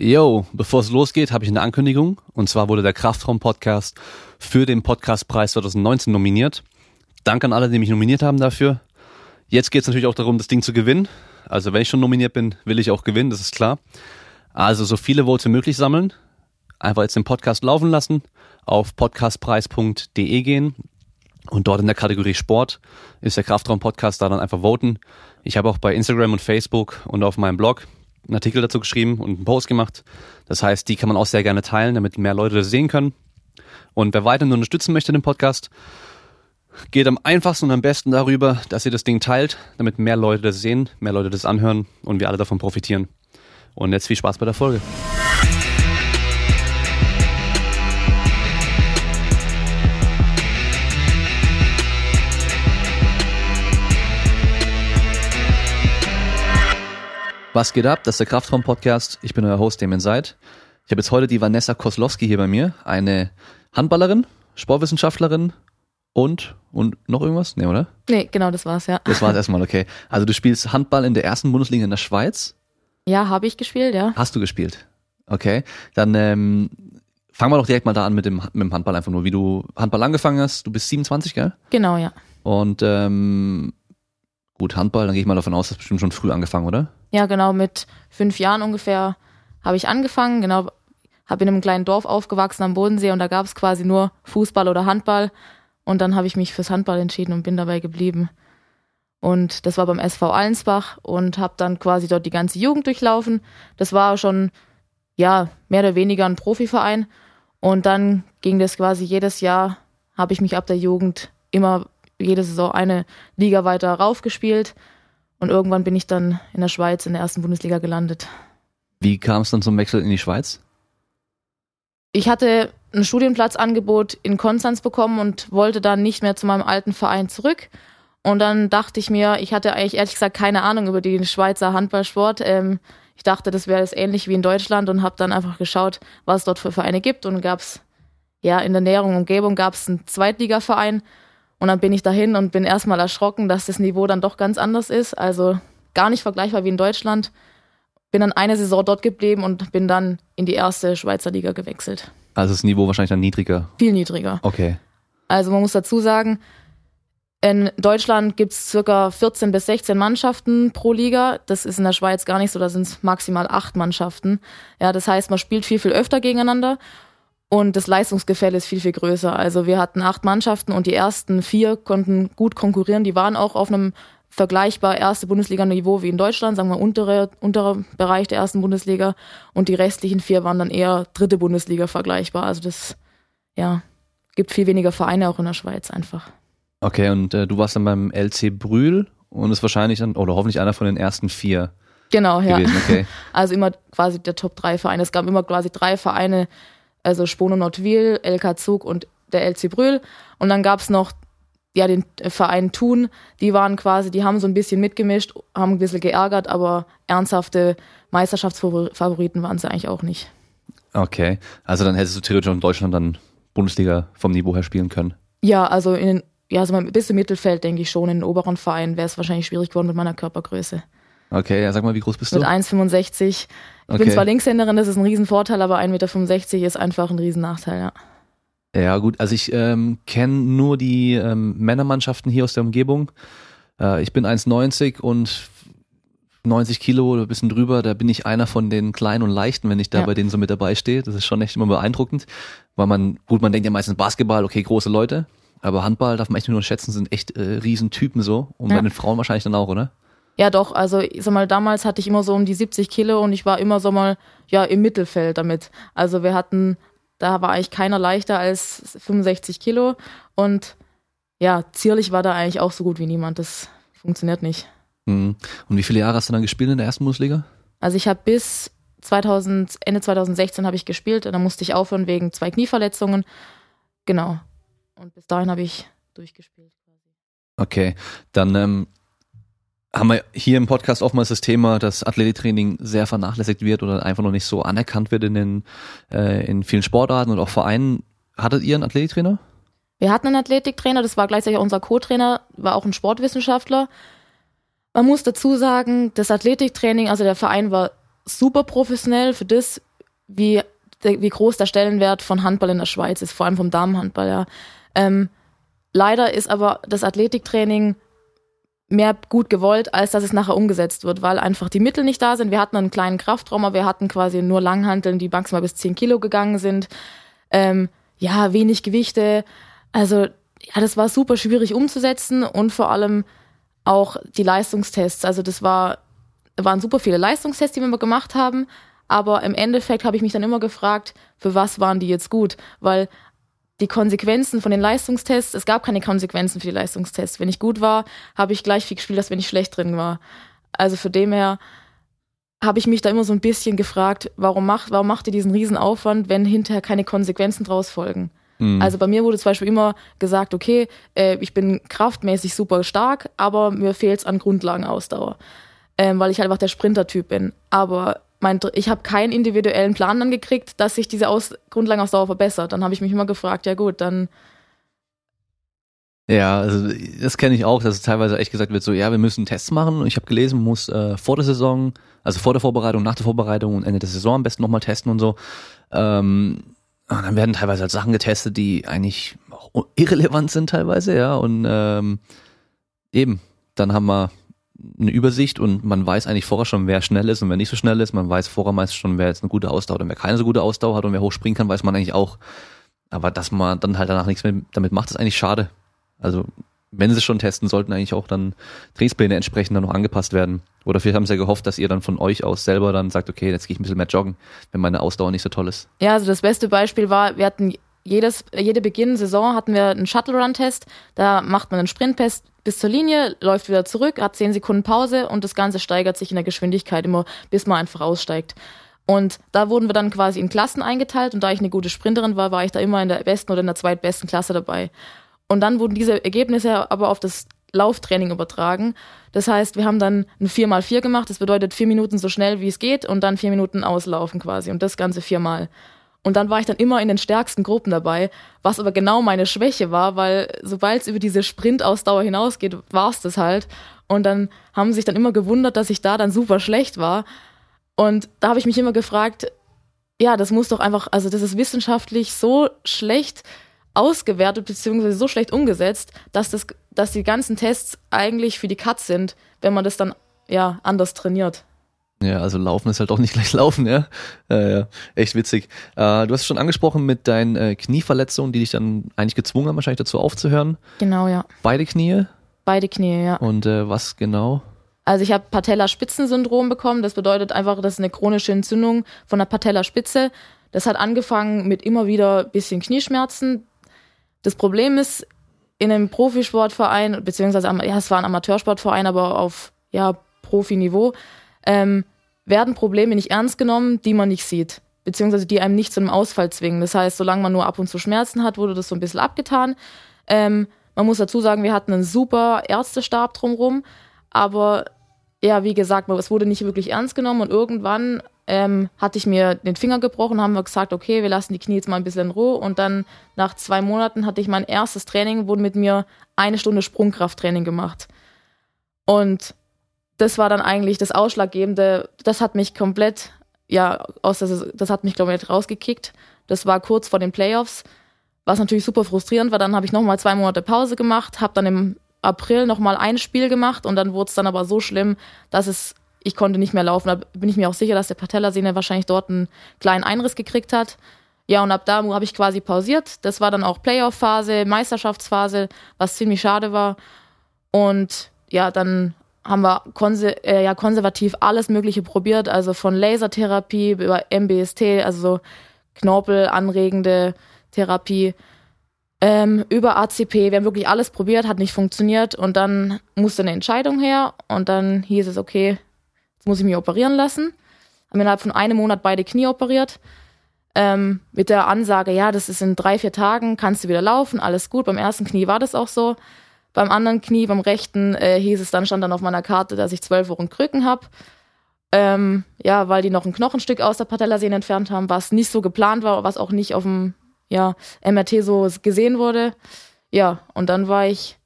Yo, bevor es losgeht, habe ich eine Ankündigung. Und zwar wurde der Kraftraum-Podcast für den Podcastpreis 2019 nominiert. Danke an alle, die mich nominiert haben dafür. Jetzt geht es natürlich auch darum, das Ding zu gewinnen. Also wenn ich schon nominiert bin, will ich auch gewinnen, das ist klar. Also so viele Votes wie möglich sammeln. Einfach jetzt den Podcast laufen lassen, auf podcastpreis.de gehen und dort in der Kategorie Sport ist der Kraftraum-Podcast da dann einfach voten. Ich habe auch bei Instagram und Facebook und auf meinem Blog einen Artikel dazu geschrieben und einen Post gemacht. Das heißt, die kann man auch sehr gerne teilen, damit mehr Leute das sehen können. Und wer weiterhin unterstützen möchte den Podcast, geht am einfachsten und am besten darüber, dass ihr das Ding teilt, damit mehr Leute das sehen, mehr Leute das anhören und wir alle davon profitieren. Und jetzt viel Spaß bei der Folge. Was geht ab? Das ist der Kraftraum-Podcast. Ich bin euer Host, Damien Seid. Ich habe jetzt heute die Vanessa Koslowski hier bei mir, eine Handballerin, Sportwissenschaftlerin und, und noch irgendwas? Nee, oder? Nee, genau, das war's, ja. Das war's erstmal, okay. Also du spielst Handball in der ersten Bundesliga in der Schweiz? Ja, habe ich gespielt, ja. Hast du gespielt? Okay. Dann ähm, fangen wir doch direkt mal da an mit dem, mit dem Handball einfach nur, wie du Handball angefangen hast. Du bist 27, gell? Genau, ja. Und ähm, gut, Handball, dann gehe ich mal davon aus, das bestimmt schon früh angefangen, oder? Ja, genau, mit fünf Jahren ungefähr habe ich angefangen. Genau, habe in einem kleinen Dorf aufgewachsen am Bodensee und da gab es quasi nur Fußball oder Handball. Und dann habe ich mich fürs Handball entschieden und bin dabei geblieben. Und das war beim SV Allensbach und habe dann quasi dort die ganze Jugend durchlaufen. Das war schon, ja, mehr oder weniger ein Profiverein. Und dann ging das quasi jedes Jahr, habe ich mich ab der Jugend immer jede Saison eine Liga weiter raufgespielt. Und irgendwann bin ich dann in der Schweiz in der ersten Bundesliga gelandet. Wie kam es dann zum Wechsel in die Schweiz? Ich hatte ein Studienplatzangebot in Konstanz bekommen und wollte dann nicht mehr zu meinem alten Verein zurück. Und dann dachte ich mir, ich hatte eigentlich ehrlich gesagt keine Ahnung über den Schweizer Handballsport. Ähm, ich dachte, das wäre das ähnlich wie in Deutschland und habe dann einfach geschaut, was es dort für Vereine gibt. Und gab es, ja, in der näheren Umgebung gab es einen Zweitligaverein. Und dann bin ich dahin und bin erstmal erschrocken, dass das Niveau dann doch ganz anders ist. Also gar nicht vergleichbar wie in Deutschland. Bin dann eine Saison dort geblieben und bin dann in die erste Schweizer Liga gewechselt. Also das Niveau wahrscheinlich dann niedriger. Viel niedriger. Okay. Also man muss dazu sagen, in Deutschland gibt es circa 14 bis 16 Mannschaften pro Liga. Das ist in der Schweiz gar nicht so, da sind es maximal acht Mannschaften. Ja, das heißt, man spielt viel, viel öfter gegeneinander und das Leistungsgefälle ist viel, viel größer. Also wir hatten acht Mannschaften und die ersten vier konnten gut konkurrieren. Die waren auch auf einem vergleichbar erste Bundesliga-Niveau wie in Deutschland, sagen wir untere, unterer Bereich der ersten Bundesliga. Und die restlichen vier waren dann eher dritte Bundesliga vergleichbar. Also das, ja, gibt viel weniger Vereine auch in der Schweiz einfach. Okay, und äh, du warst dann beim LC Brühl und ist wahrscheinlich dann, oder hoffentlich einer von den ersten vier. Genau, ja. Gewesen, okay. Also immer quasi der Top 3 Vereine. Es gab immer quasi drei Vereine, also Spono Nordwil, LK Zug und der LC Brühl. Und dann gab es noch ja, den Verein Thun, die waren quasi, die haben so ein bisschen mitgemischt, haben ein bisschen geärgert, aber ernsthafte Meisterschaftsfavoriten waren sie eigentlich auch nicht. Okay, also dann hättest du theoretisch in Deutschland dann Bundesliga vom Niveau her spielen können. Ja, also in ja, also bis im Mittelfeld denke ich schon. In den oberen Vereinen wäre es wahrscheinlich schwierig geworden mit meiner Körpergröße. Okay, ja, sag mal, wie groß bist du? Mit 1,65. Ich okay. bin zwar Linkshänderin, das ist ein Riesenvorteil, aber 1,65 Meter ist einfach ein Riesennachteil, ja. Ja, gut, also ich ähm, kenne nur die ähm, Männermannschaften hier aus der Umgebung. Äh, ich bin 1,90 und 90 Kilo oder ein bisschen drüber, da bin ich einer von den kleinen und leichten, wenn ich da ja. bei denen so mit dabei stehe. Das ist schon echt immer beeindruckend, weil man, gut, man denkt ja meistens Basketball, okay, große Leute, aber Handball darf man echt nur schätzen, sind echt äh, Riesentypen so und ja. bei den Frauen wahrscheinlich dann auch, oder? Ja, doch. Also, ich sag mal, damals hatte ich immer so um die 70 Kilo und ich war immer so mal, ja, im Mittelfeld damit. Also, wir hatten, da war eigentlich keiner leichter als 65 Kilo und ja, zierlich war da eigentlich auch so gut wie niemand. Das funktioniert nicht. Mhm. Und wie viele Jahre hast du dann gespielt in der ersten Bundesliga? Also, ich habe bis 2000, Ende 2016 habe ich gespielt. Dann musste ich aufhören wegen zwei Knieverletzungen. Genau. Und bis dahin habe ich durchgespielt. Okay, dann ähm, haben wir hier im Podcast oftmals das Thema, dass Athletiktraining sehr vernachlässigt wird oder einfach noch nicht so anerkannt wird in den äh, in vielen Sportarten und auch Vereinen. Hattet ihr einen Athletiktrainer? Wir hatten einen Athletiktrainer, das war gleichzeitig unser Co-Trainer, war auch ein Sportwissenschaftler. Man muss dazu sagen, das Athletiktraining, also der Verein war super professionell für das, wie, wie groß der Stellenwert von Handball in der Schweiz ist, vor allem vom Damenhandball, ja. Ähm, leider ist aber das Athletiktraining mehr gut gewollt, als dass es nachher umgesetzt wird, weil einfach die Mittel nicht da sind. Wir hatten einen kleinen Kraftraum, aber wir hatten quasi nur Langhanteln, die maximal bis 10 Kilo gegangen sind. Ähm, ja, wenig Gewichte. Also, ja, das war super schwierig umzusetzen und vor allem auch die Leistungstests. Also, das war, waren super viele Leistungstests, die wir gemacht haben. Aber im Endeffekt habe ich mich dann immer gefragt, für was waren die jetzt gut? Weil die Konsequenzen von den Leistungstests, es gab keine Konsequenzen für die Leistungstests. Wenn ich gut war, habe ich gleich viel gespielt, als wenn ich schlecht drin war. Also für dem her habe ich mich da immer so ein bisschen gefragt, warum macht, warum macht ihr diesen riesen Aufwand, wenn hinterher keine Konsequenzen draus folgen? Mhm. Also bei mir wurde zum Beispiel immer gesagt, okay, äh, ich bin kraftmäßig super stark, aber mir fehlt es an Grundlagenausdauer, ähm, weil ich halt einfach der Sprintertyp bin. Aber mein, ich habe keinen individuellen Plan dann gekriegt, dass sich diese Aus Grundlagenausdauer verbessert. Dann habe ich mich immer gefragt, ja gut, dann. Ja, also das kenne ich auch, dass es teilweise echt gesagt wird, so ja, wir müssen Tests machen. Und ich habe gelesen, muss äh, vor der Saison, also vor der Vorbereitung, nach der Vorbereitung und Ende der Saison am besten nochmal testen und so. Ähm, und dann werden teilweise halt Sachen getestet, die eigentlich auch irrelevant sind teilweise, ja. Und ähm, eben, dann haben wir eine Übersicht und man weiß eigentlich vorher schon, wer schnell ist und wer nicht so schnell ist. Man weiß vorher meist schon, wer jetzt eine gute Ausdauer hat und wer keine so gute Ausdauer hat und wer hochspringen kann, weiß man eigentlich auch. Aber dass man dann halt danach nichts mehr damit macht, ist eigentlich schade. Also wenn sie schon testen, sollten eigentlich auch dann Trainingspläne entsprechend dann noch angepasst werden. Oder vielleicht haben sie ja gehofft, dass ihr dann von euch aus selber dann sagt, okay, jetzt gehe ich ein bisschen mehr joggen, wenn meine Ausdauer nicht so toll ist. Ja, also das beste Beispiel war, wir hatten jedes, jede Beginn Saison hatten wir einen Shuttle-Run-Test. Da macht man einen Sprint-Test bis zur Linie, läuft wieder zurück, hat zehn Sekunden Pause und das Ganze steigert sich in der Geschwindigkeit immer, bis man einfach aussteigt. Und da wurden wir dann quasi in Klassen eingeteilt und da ich eine gute Sprinterin war, war ich da immer in der besten oder in der zweitbesten Klasse dabei. Und dann wurden diese Ergebnisse aber auf das Lauftraining übertragen. Das heißt, wir haben dann ein 4x4 gemacht. Das bedeutet vier Minuten so schnell wie es geht und dann vier Minuten auslaufen quasi. Und das Ganze viermal. Und dann war ich dann immer in den stärksten Gruppen dabei, was aber genau meine Schwäche war, weil sobald es über diese Sprintausdauer hinausgeht, war es das halt. Und dann haben sich dann immer gewundert, dass ich da dann super schlecht war. Und da habe ich mich immer gefragt, ja, das muss doch einfach, also das ist wissenschaftlich so schlecht ausgewertet beziehungsweise so schlecht umgesetzt, dass das, dass die ganzen Tests eigentlich für die Katz sind, wenn man das dann ja anders trainiert. Ja, also laufen ist halt auch nicht gleich laufen, ja. Ja, ja. Echt witzig. Äh, du hast es schon angesprochen mit deinen äh, Knieverletzungen, die dich dann eigentlich gezwungen haben, wahrscheinlich dazu aufzuhören. Genau, ja. Beide Knie? Beide Knie, ja. Und äh, was genau? Also ich habe Patellaspitzensyndrom bekommen. Das bedeutet einfach, das ist eine chronische Entzündung von der Patellaspitze. Das hat angefangen mit immer wieder bisschen Knieschmerzen. Das Problem ist, in einem Profisportverein, beziehungsweise ja, es war ein Amateursportverein, aber auf ja, Profiniveau, ähm, werden Probleme nicht ernst genommen, die man nicht sieht, beziehungsweise die einem nicht zu einem Ausfall zwingen. Das heißt, solange man nur ab und zu Schmerzen hat, wurde das so ein bisschen abgetan. Ähm, man muss dazu sagen, wir hatten einen super Ärztestab drumherum, aber ja, wie gesagt, es wurde nicht wirklich ernst genommen und irgendwann ähm, hatte ich mir den Finger gebrochen, haben wir gesagt, okay, wir lassen die Knie jetzt mal ein bisschen in Ruhe und dann nach zwei Monaten hatte ich mein erstes Training, wurde mit mir eine Stunde Sprungkrafttraining gemacht. Und das war dann eigentlich das Ausschlaggebende. Das hat mich komplett, ja, aus das, das hat mich komplett rausgekickt. Das war kurz vor den Playoffs, was natürlich super frustrierend war. Dann habe ich nochmal zwei Monate Pause gemacht, habe dann im April nochmal ein Spiel gemacht und dann wurde es dann aber so schlimm, dass es, ich konnte nicht mehr laufen. Da bin ich mir auch sicher, dass der Patellasehne wahrscheinlich dort einen kleinen Einriss gekriegt hat. Ja, und ab da habe ich quasi pausiert. Das war dann auch Playoff-Phase, Meisterschaftsphase, was ziemlich schade war. Und ja, dann haben wir konse äh, ja, konservativ alles Mögliche probiert, also von Lasertherapie über MBST, also so knorpelanregende Therapie, ähm, über ACP. Wir haben wirklich alles probiert, hat nicht funktioniert und dann musste eine Entscheidung her und dann hieß es, okay, jetzt muss ich mich operieren lassen. Haben innerhalb von einem Monat beide Knie operiert. Ähm, mit der Ansage, ja, das ist in drei, vier Tagen, kannst du wieder laufen, alles gut. Beim ersten Knie war das auch so. Beim anderen Knie, beim rechten, äh, hieß es dann, stand dann auf meiner Karte, dass ich zwölf Wochen Krücken habe. Ähm, ja, weil die noch ein Knochenstück aus der Patellasehne entfernt haben, was nicht so geplant war, was auch nicht auf dem ja, MRT so gesehen wurde. Ja, und dann war ich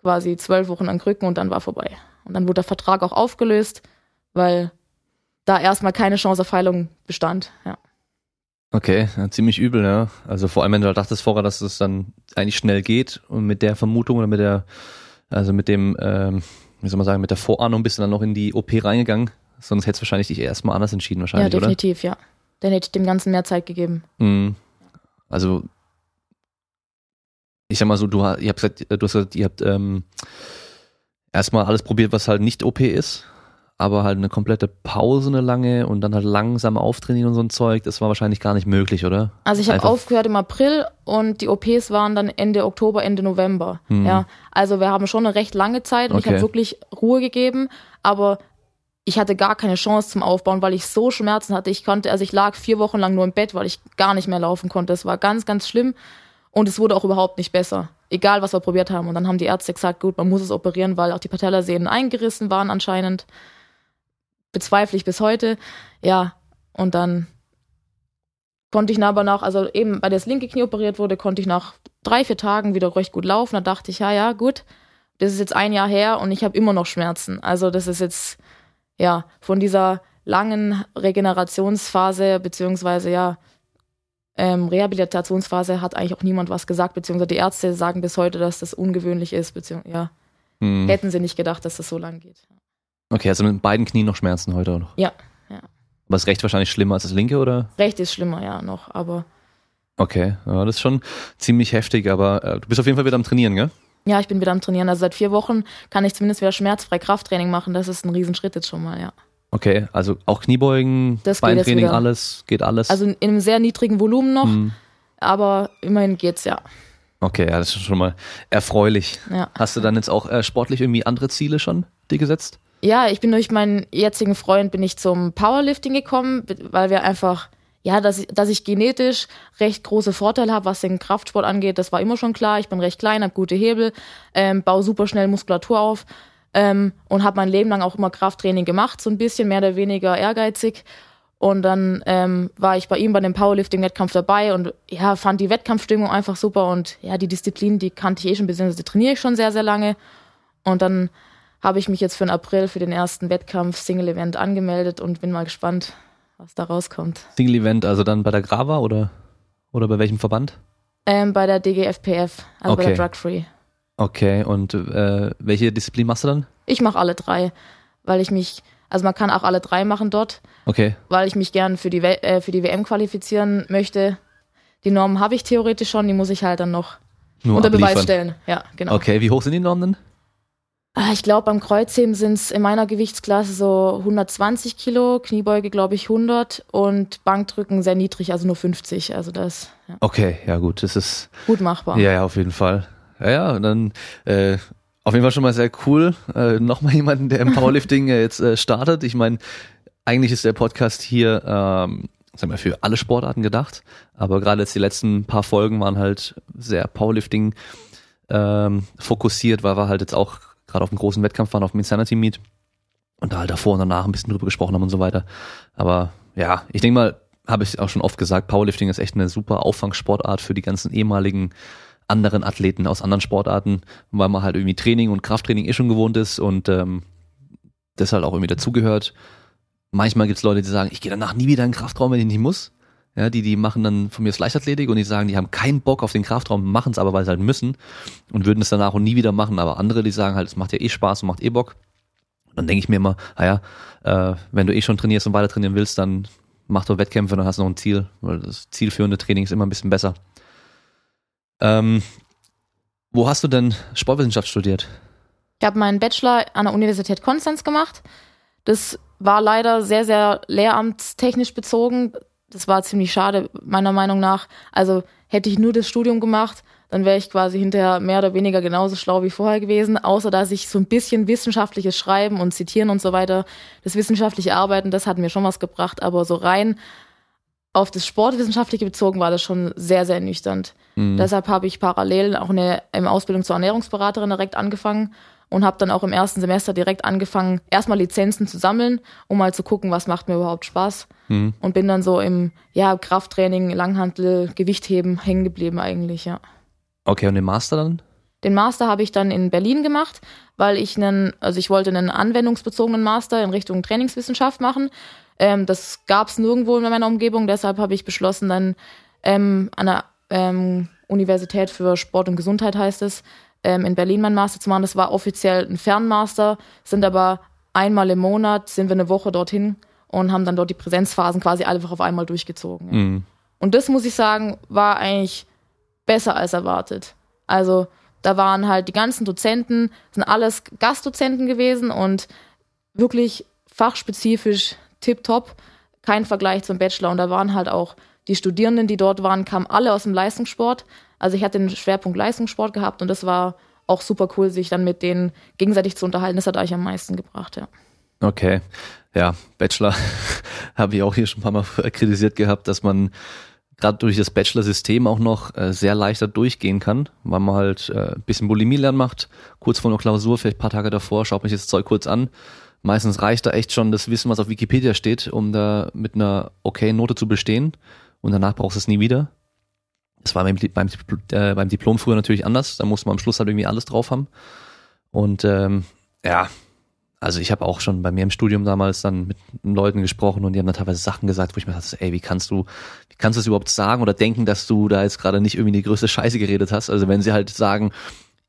quasi zwölf Wochen an Krücken und dann war vorbei. Und dann wurde der Vertrag auch aufgelöst, weil da erstmal keine Chance auf Heilung bestand. Ja. Okay, ja, ziemlich übel, ja. Also vor allem, wenn du halt dachtest vorher, dass es dann eigentlich schnell geht und mit der Vermutung oder mit der, also mit dem, ähm, wie soll man sagen, mit der Vorahnung bist du dann noch in die OP reingegangen. Sonst hättest du wahrscheinlich dich erstmal anders entschieden, Ja, wahrscheinlich, oder? definitiv, ja. Dann hätte ich dem Ganzen mehr Zeit gegeben. Mhm. Also, ich sag mal so, du, ha- ihr habt gesagt, du hast gesagt, ihr habt ähm, erstmal alles probiert, was halt nicht OP ist, aber halt eine komplette Pause, eine lange und dann halt langsam auftrainieren und so ein Zeug, das war wahrscheinlich gar nicht möglich, oder? Also ich habe aufgehört im April und die OPs waren dann Ende Oktober, Ende November. Mhm. Ja, also wir haben schon eine recht lange Zeit und ich Okay. habe wirklich Ruhe gegeben, aber ich hatte gar keine Chance zum Aufbauen, weil ich so Schmerzen hatte. Ich konnte, also ich lag vier Wochen lang nur im Bett, weil ich gar nicht mehr laufen konnte. Es war ganz, ganz schlimm und es wurde auch überhaupt nicht besser. Egal, was wir probiert haben. Und dann haben die Ärzte gesagt, gut, man muss es operieren, weil auch die Patellasehnen eingerissen waren anscheinend. Bezweifle ich bis heute. Ja, und dann konnte ich dann aber nach, also eben bei das linke Knie operiert wurde, konnte ich nach drei, vier Tagen wieder recht gut laufen. Da dachte ich, ja, ja, gut, das ist jetzt ein Jahr her und ich habe immer noch Schmerzen. Also das ist jetzt, ja, von dieser langen Regenerationsphase, beziehungsweise ja, ähm, Rehabilitationsphase hat eigentlich auch niemand was gesagt, beziehungsweise die Ärzte sagen bis heute, dass das ungewöhnlich ist, beziehungsweise ja, Mhm. hätten sie nicht gedacht, dass das so lang geht. Okay, also mit beiden Knien noch Schmerzen heute auch noch. Ja, ja. Aber ist recht wahrscheinlich schlimmer als das linke, oder? Recht ist schlimmer, ja, noch, aber Okay, ja, das ist schon ziemlich heftig, aber äh, du bist auf jeden Fall wieder am Trainieren, gell? ja, ich bin wieder am Trainieren. Also seit vier Wochen kann ich zumindest wieder schmerzfrei Krafttraining machen. Das ist ein Riesenschritt jetzt schon mal, ja. Okay, also auch Kniebeugen, Das Beintraining, alles, geht alles. Also in einem sehr niedrigen Volumen noch, Mhm. aber immerhin geht's ja. Okay, ja, das ist schon mal erfreulich. ja. Hast du dann jetzt auch äh, sportlich irgendwie andere Ziele schon dir gesetzt? Ja, ich bin durch meinen jetzigen Freund bin ich zum Powerlifting gekommen, weil wir einfach, ja, dass ich, dass ich genetisch recht große Vorteile habe, was den Kraftsport angeht. Das war immer schon klar. Ich bin recht klein, habe gute Hebel, ähm, baue super schnell Muskulatur auf ähm, und habe mein Leben lang auch immer Krafttraining gemacht, so ein bisschen mehr oder weniger ehrgeizig. Und dann ähm, war ich bei ihm bei dem Powerlifting-Wettkampf dabei und ja, fand die Wettkampfstimmung einfach super und ja, die Disziplin, die kannte ich eh schon, beziehungsweise trainiere ich schon sehr, sehr lange. Und dann habe ich mich jetzt für den April für den ersten Wettkampf Single Event angemeldet und bin mal gespannt, was da rauskommt. Single Event, also dann bei der Grava oder, oder bei welchem Verband? Ähm, bei der DGFPF, also bei Okay. der Drug Free. Okay, und äh, welche Disziplin machst du dann? Ich mache alle drei, weil ich mich, also man kann auch alle drei machen dort, Okay, weil ich mich gern für die, We äh, für die WM qualifizieren möchte. Die Normen habe ich theoretisch schon, die muss ich halt dann noch nur unter abliefern. Beweis stellen. Ja, genau. Okay, wie hoch sind die Normen Ah, Ich glaube, beim Kreuzheben sind es in meiner Gewichtsklasse so 120 Kilo, Kniebeuge glaube ich 100 und Bankdrücken sehr niedrig, also nur 50. Also das ja? Okay, ja gut, das ist gut machbar. Ja, ja, auf jeden Fall. Ja, ja, dann äh, auf jeden Fall schon mal sehr cool. Äh, Nochmal jemanden, der im Powerlifting äh, jetzt äh, startet. Ich meine, eigentlich ist der Podcast hier, ähm, sagen wir, für alle Sportarten gedacht. Aber gerade jetzt die letzten paar Folgen waren halt sehr Powerlifting ähm, fokussiert, weil wir halt jetzt auch gerade auf einem großen Wettkampf waren, auf dem Insanity Meet. Und da halt davor und danach ein bisschen drüber gesprochen haben und so weiter. Aber ja, ich denke mal, habe ich auch schon oft gesagt, Powerlifting ist echt eine super Auffangsportart für die ganzen ehemaligen anderen Athleten aus anderen Sportarten, weil man halt irgendwie Training und Krafttraining eh schon gewohnt ist und ähm, das halt auch irgendwie dazugehört. Manchmal gibt's Leute, die sagen, ich gehe danach nie wieder in den Kraftraum, wenn ich nicht muss. Ja, die, die machen dann von mir das Leichtathletik und die sagen, die haben keinen Bock auf den Kraftraum, machen es aber, weil sie halt müssen und würden es danach auch nie wieder machen. Aber andere, die sagen halt, es macht ja eh Spaß und macht eh Bock. Und dann denke ich mir immer, naja, äh, wenn du eh schon trainierst und weiter trainieren willst, dann mach doch Wettkämpfe und dann hast du noch ein Ziel, weil das zielführende Training ist immer ein bisschen besser. Ähm, wo hast du denn Sportwissenschaft studiert? Ich habe meinen Bachelor an der Universität Konstanz gemacht. Das war leider sehr, sehr lehramtstechnisch bezogen. Das war ziemlich schade, meiner Meinung nach. Also hätte ich nur das Studium gemacht, dann wäre ich quasi hinterher mehr oder weniger genauso schlau wie vorher gewesen, außer dass ich so ein bisschen wissenschaftliches Schreiben und Zitieren und so weiter, das wissenschaftliche Arbeiten, das hat mir schon was gebracht, aber so rein auf das Sportwissenschaftliche bezogen war das schon sehr, sehr ernüchternd. Hm. Deshalb habe ich parallel auch eine, eine Ausbildung zur Ernährungsberaterin direkt angefangen und habe dann auch im ersten Semester direkt angefangen, erstmal Lizenzen zu sammeln, um mal zu gucken, was macht mir überhaupt Spaß. Hm. Und bin dann so im ja, Krafttraining, Langhantel, Gewichtheben hängen geblieben eigentlich, ja. Okay, und den Master dann? Den Master habe ich dann in Berlin gemacht, weil ich einen, also ich wollte einen anwendungsbezogenen Master in Richtung Trainingswissenschaft machen. Ähm, das gab es nirgendwo in meiner Umgebung, deshalb habe ich beschlossen, dann ähm, an der ähm, Universität für Sport und Gesundheit heißt es, ähm, in Berlin meinen Master zu machen. Das war offiziell ein Fernmaster, sind aber einmal im Monat, sind wir eine Woche dorthin und haben dann dort die Präsenzphasen quasi einfach auf einmal durchgezogen. Ja. Mhm. Und das muss ich sagen, war eigentlich besser als erwartet. Also da waren halt die ganzen Dozenten, sind alles Gastdozenten gewesen und wirklich fachspezifisch tipptopp. Kein Vergleich zum Bachelor. Und da waren halt auch die Studierenden, die dort waren, kamen alle aus dem Leistungssport. Also ich hatte den Schwerpunkt Leistungssport gehabt und das war auch super cool, sich dann mit denen gegenseitig zu unterhalten. Das hat euch am meisten gebracht, ja. Okay. Ja, Bachelor habe ich auch hier schon ein paar Mal kritisiert gehabt, dass man gerade durch das Bachelor-System auch noch äh, sehr leichter durchgehen kann, weil man halt äh, ein bisschen Bulimie lernen macht, kurz vor einer Klausur, vielleicht ein paar Tage davor, schaut mich das Zeug kurz an. Meistens reicht da echt schon das Wissen, was auf Wikipedia steht, um da mit einer okay Note zu bestehen und danach brauchst du es nie wieder. Das war beim, beim, äh, beim Diplom früher natürlich anders, da musste man am Schluss halt irgendwie alles drauf haben. Und ähm, ja, also ich habe auch schon bei mir im Studium damals dann mit Leuten gesprochen und die haben dann teilweise Sachen gesagt, wo ich mir dachte, ey, wie kannst du, wie kannst du das überhaupt sagen oder denken, dass du da jetzt gerade nicht irgendwie die größte Scheiße geredet hast? Also wenn sie halt sagen,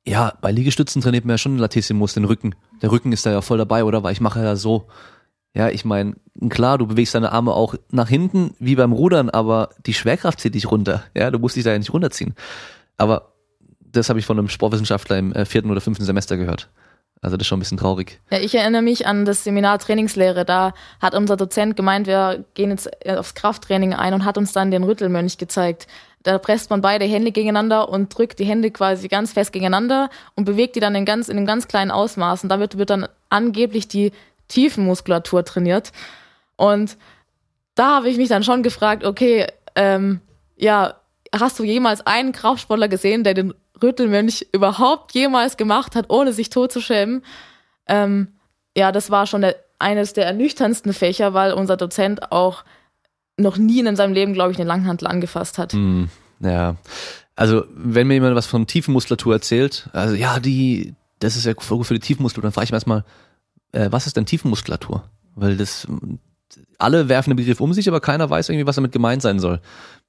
ja, bei Liegestützen trainiert man ja schon Latissimus, den Rücken. Der Rücken ist da ja voll dabei, oder? Weil ich mache ja so. Ja, ich meine, klar, du bewegst deine Arme auch nach hinten, wie beim Rudern, aber die Schwerkraft zieht dich runter. Ja, du musst dich da ja nicht runterziehen. Aber das habe ich von einem Sportwissenschaftler im äh, vierten oder fünften Semester gehört. Also das ist schon ein bisschen traurig. Ja, ich erinnere mich an das Seminar Trainingslehre. Da hat unser Dozent gemeint, wir gehen jetzt äh, aufs Krafttraining ein und hat uns dann den Rüttelmönch gezeigt. Da presst man beide Hände gegeneinander und drückt die Hände quasi ganz fest gegeneinander und bewegt die dann in ganz, in einem ganz kleinen Ausmaß. Und damit wird dann angeblich die Tiefenmuskulatur trainiert. Und da habe ich mich dann schon gefragt, okay, ähm, ja, hast du jemals einen Kraftsportler gesehen, der den Rüttelmönch überhaupt jemals gemacht hat, ohne sich totzuschämen. Ähm, ja, das war schon der, eines der ernüchterndsten Fächer, weil unser Dozent auch noch nie in seinem Leben, glaube ich, eine Langhantel angefasst hat. Mm, ja. Also, wenn mir jemand was von Tiefenmuskulatur erzählt, also ja, die, das ist ja für die Tiefenmuskulatur, dann frage ich mir erstmal, äh, was ist denn Tiefenmuskulatur? Weil das, alle werfen den Begriff um sich, aber keiner weiß irgendwie, was damit gemeint sein soll.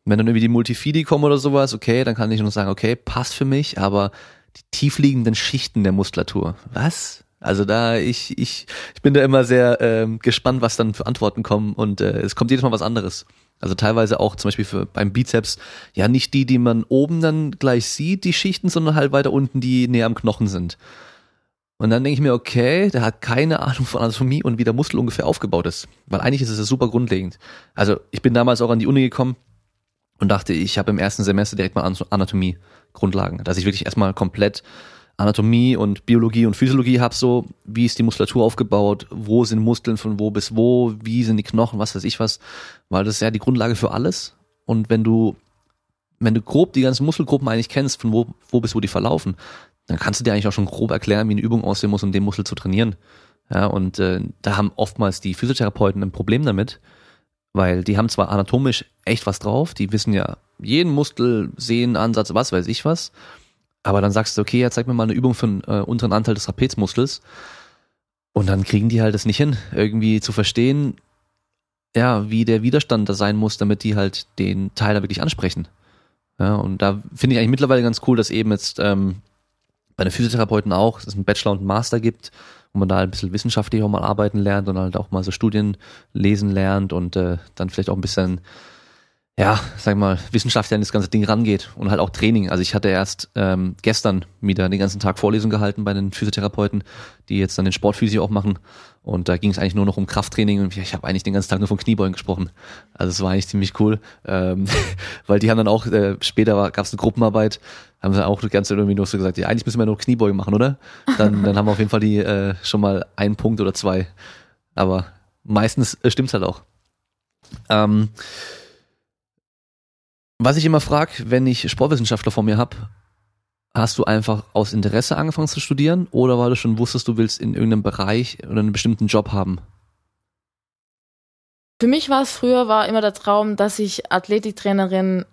Wenn dann irgendwie die Multifidi kommen oder sowas, okay, dann kann ich nur sagen, okay, passt für mich, aber die tiefliegenden Schichten der Muskulatur, was? Also da, ich, ich, ich bin da immer sehr ähm, gespannt, was dann für Antworten kommen und äh, es kommt jedes Mal was anderes. Also teilweise auch zum Beispiel für, beim Bizeps, ja nicht die, die man oben dann gleich sieht, die Schichten, sondern halt weiter unten, die näher am Knochen sind. Und dann denke ich mir, okay, der hat keine Ahnung von Anatomie und wie der Muskel ungefähr aufgebaut ist. Weil eigentlich ist es ja super grundlegend. Also ich bin damals auch an die Uni gekommen, und dachte, ich habe im ersten Semester direkt mal Anatomie Grundlagen, dass ich wirklich erstmal komplett Anatomie und Biologie und Physiologie habe, so wie ist die Muskulatur aufgebaut, wo sind Muskeln von wo bis wo, wie sind die Knochen, was weiß ich was, weil das ist ja die Grundlage für alles. Und wenn du, wenn du grob die ganzen Muskelgruppen eigentlich kennst, von wo, wo bis wo die verlaufen, dann kannst du dir eigentlich auch schon grob erklären, wie eine Übung aussehen muss, um den Muskel zu trainieren. Ja, und äh, da haben oftmals die Physiotherapeuten ein Problem damit, weil die haben zwar anatomisch echt was drauf, die wissen ja jeden Muskel, Sehnenansatz, was weiß ich was, aber dann sagst du, okay, ja, zeig mir mal eine Übung für den äh, unteren Anteil des Trapezmuskels und dann kriegen die halt das nicht hin, irgendwie zu verstehen, ja, wie der Widerstand da sein muss, damit die halt den Teil da wirklich ansprechen. Ja, und da finde ich eigentlich mittlerweile ganz cool, dass eben jetzt ähm, bei den Physiotherapeuten auch, dass es einen Bachelor und einen Master gibt, wo man da ein bisschen wissenschaftlich auch mal arbeiten lernt und halt auch mal so Studien lesen lernt und äh, dann vielleicht auch ein bisschen, ja, sag mal, wissenschaftlich an das ganze Ding rangeht und halt auch Training. Also ich hatte erst ähm, gestern wieder den ganzen Tag Vorlesungen gehalten bei den Physiotherapeuten, die jetzt dann den Sportphysio auch machen und da ging es eigentlich nur noch um Krafttraining und ich habe eigentlich den ganzen Tag nur von Kniebeugen gesprochen. Also es war eigentlich ziemlich cool, ähm, weil die haben dann auch, äh, später gab es eine Gruppenarbeit, haben sie auch die ganze Zeit irgendwie nur so gesagt, ja, eigentlich müssen wir nur Kniebeugen machen, oder? Dann, dann haben wir auf jeden Fall die äh, schon mal einen Punkt oder zwei. Aber meistens äh, stimmt's halt auch. Ähm, was ich immer frage, wenn ich Sportwissenschaftler vor mir hab, hast du einfach aus Interesse angefangen zu studieren oder weil du schon wusstest, du willst in irgendeinem Bereich oder einen bestimmten Job haben? Für mich war es früher war immer der Traum, dass ich Athletiktrainerin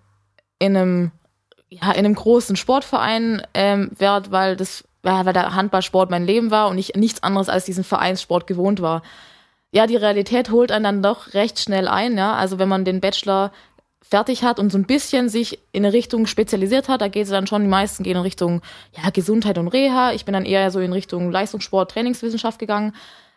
in einem ja, in einem großen Sportverein ähm, wäre, weil das, weil der Handballsport mein Leben war und ich nichts anderes als diesen Vereinssport gewohnt war. Ja, die Realität holt einen dann doch recht schnell ein, ja. Also wenn man den Bachelor fertig hat und so ein bisschen sich in eine Richtung spezialisiert hat, da geht es dann schon, die meisten gehen in Richtung ja, Gesundheit und Reha. Ich bin dann eher so in Richtung Leistungssport, Trainingswissenschaft gegangen.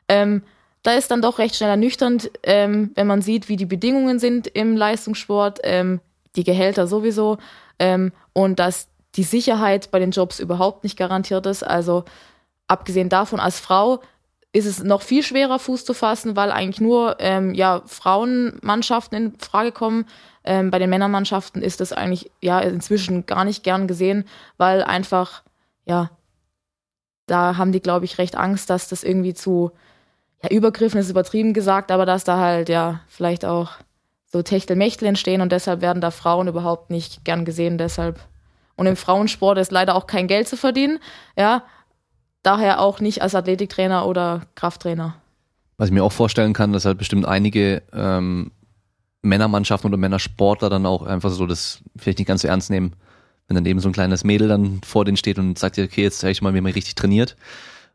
Ähm, da ist dann doch recht schnell ernüchternd, ähm, wenn man sieht, wie die Bedingungen sind im Leistungssport, ähm, die Gehälter sowieso ähm, und dass die Sicherheit bei den Jobs überhaupt nicht garantiert ist. Also abgesehen davon, als Frau ist es noch viel schwerer, Fuß zu fassen, weil eigentlich nur ähm, ja, Frauenmannschaften in Frage kommen. Ähm, bei den Männermannschaften ist das eigentlich ja inzwischen gar nicht gern gesehen, weil einfach, ja, da haben die, glaube ich, recht Angst, dass das irgendwie zu ja, Übergriffen ist übertrieben gesagt, aber dass da halt ja vielleicht auch so Techtelmechtel entstehen und deshalb werden da Frauen überhaupt nicht gern gesehen, deshalb. Und im Frauensport ist leider auch kein Geld zu verdienen, ja. Daher auch nicht als Athletiktrainer oder Krafttrainer. Was ich mir auch vorstellen kann, dass halt bestimmt einige ähm, Männermannschaften oder Männersportler dann auch einfach so das vielleicht nicht ganz so ernst nehmen. Wenn dann eben so ein kleines Mädel dann vor denen steht und sagt, okay, jetzt zeige ich mal, wie man richtig trainiert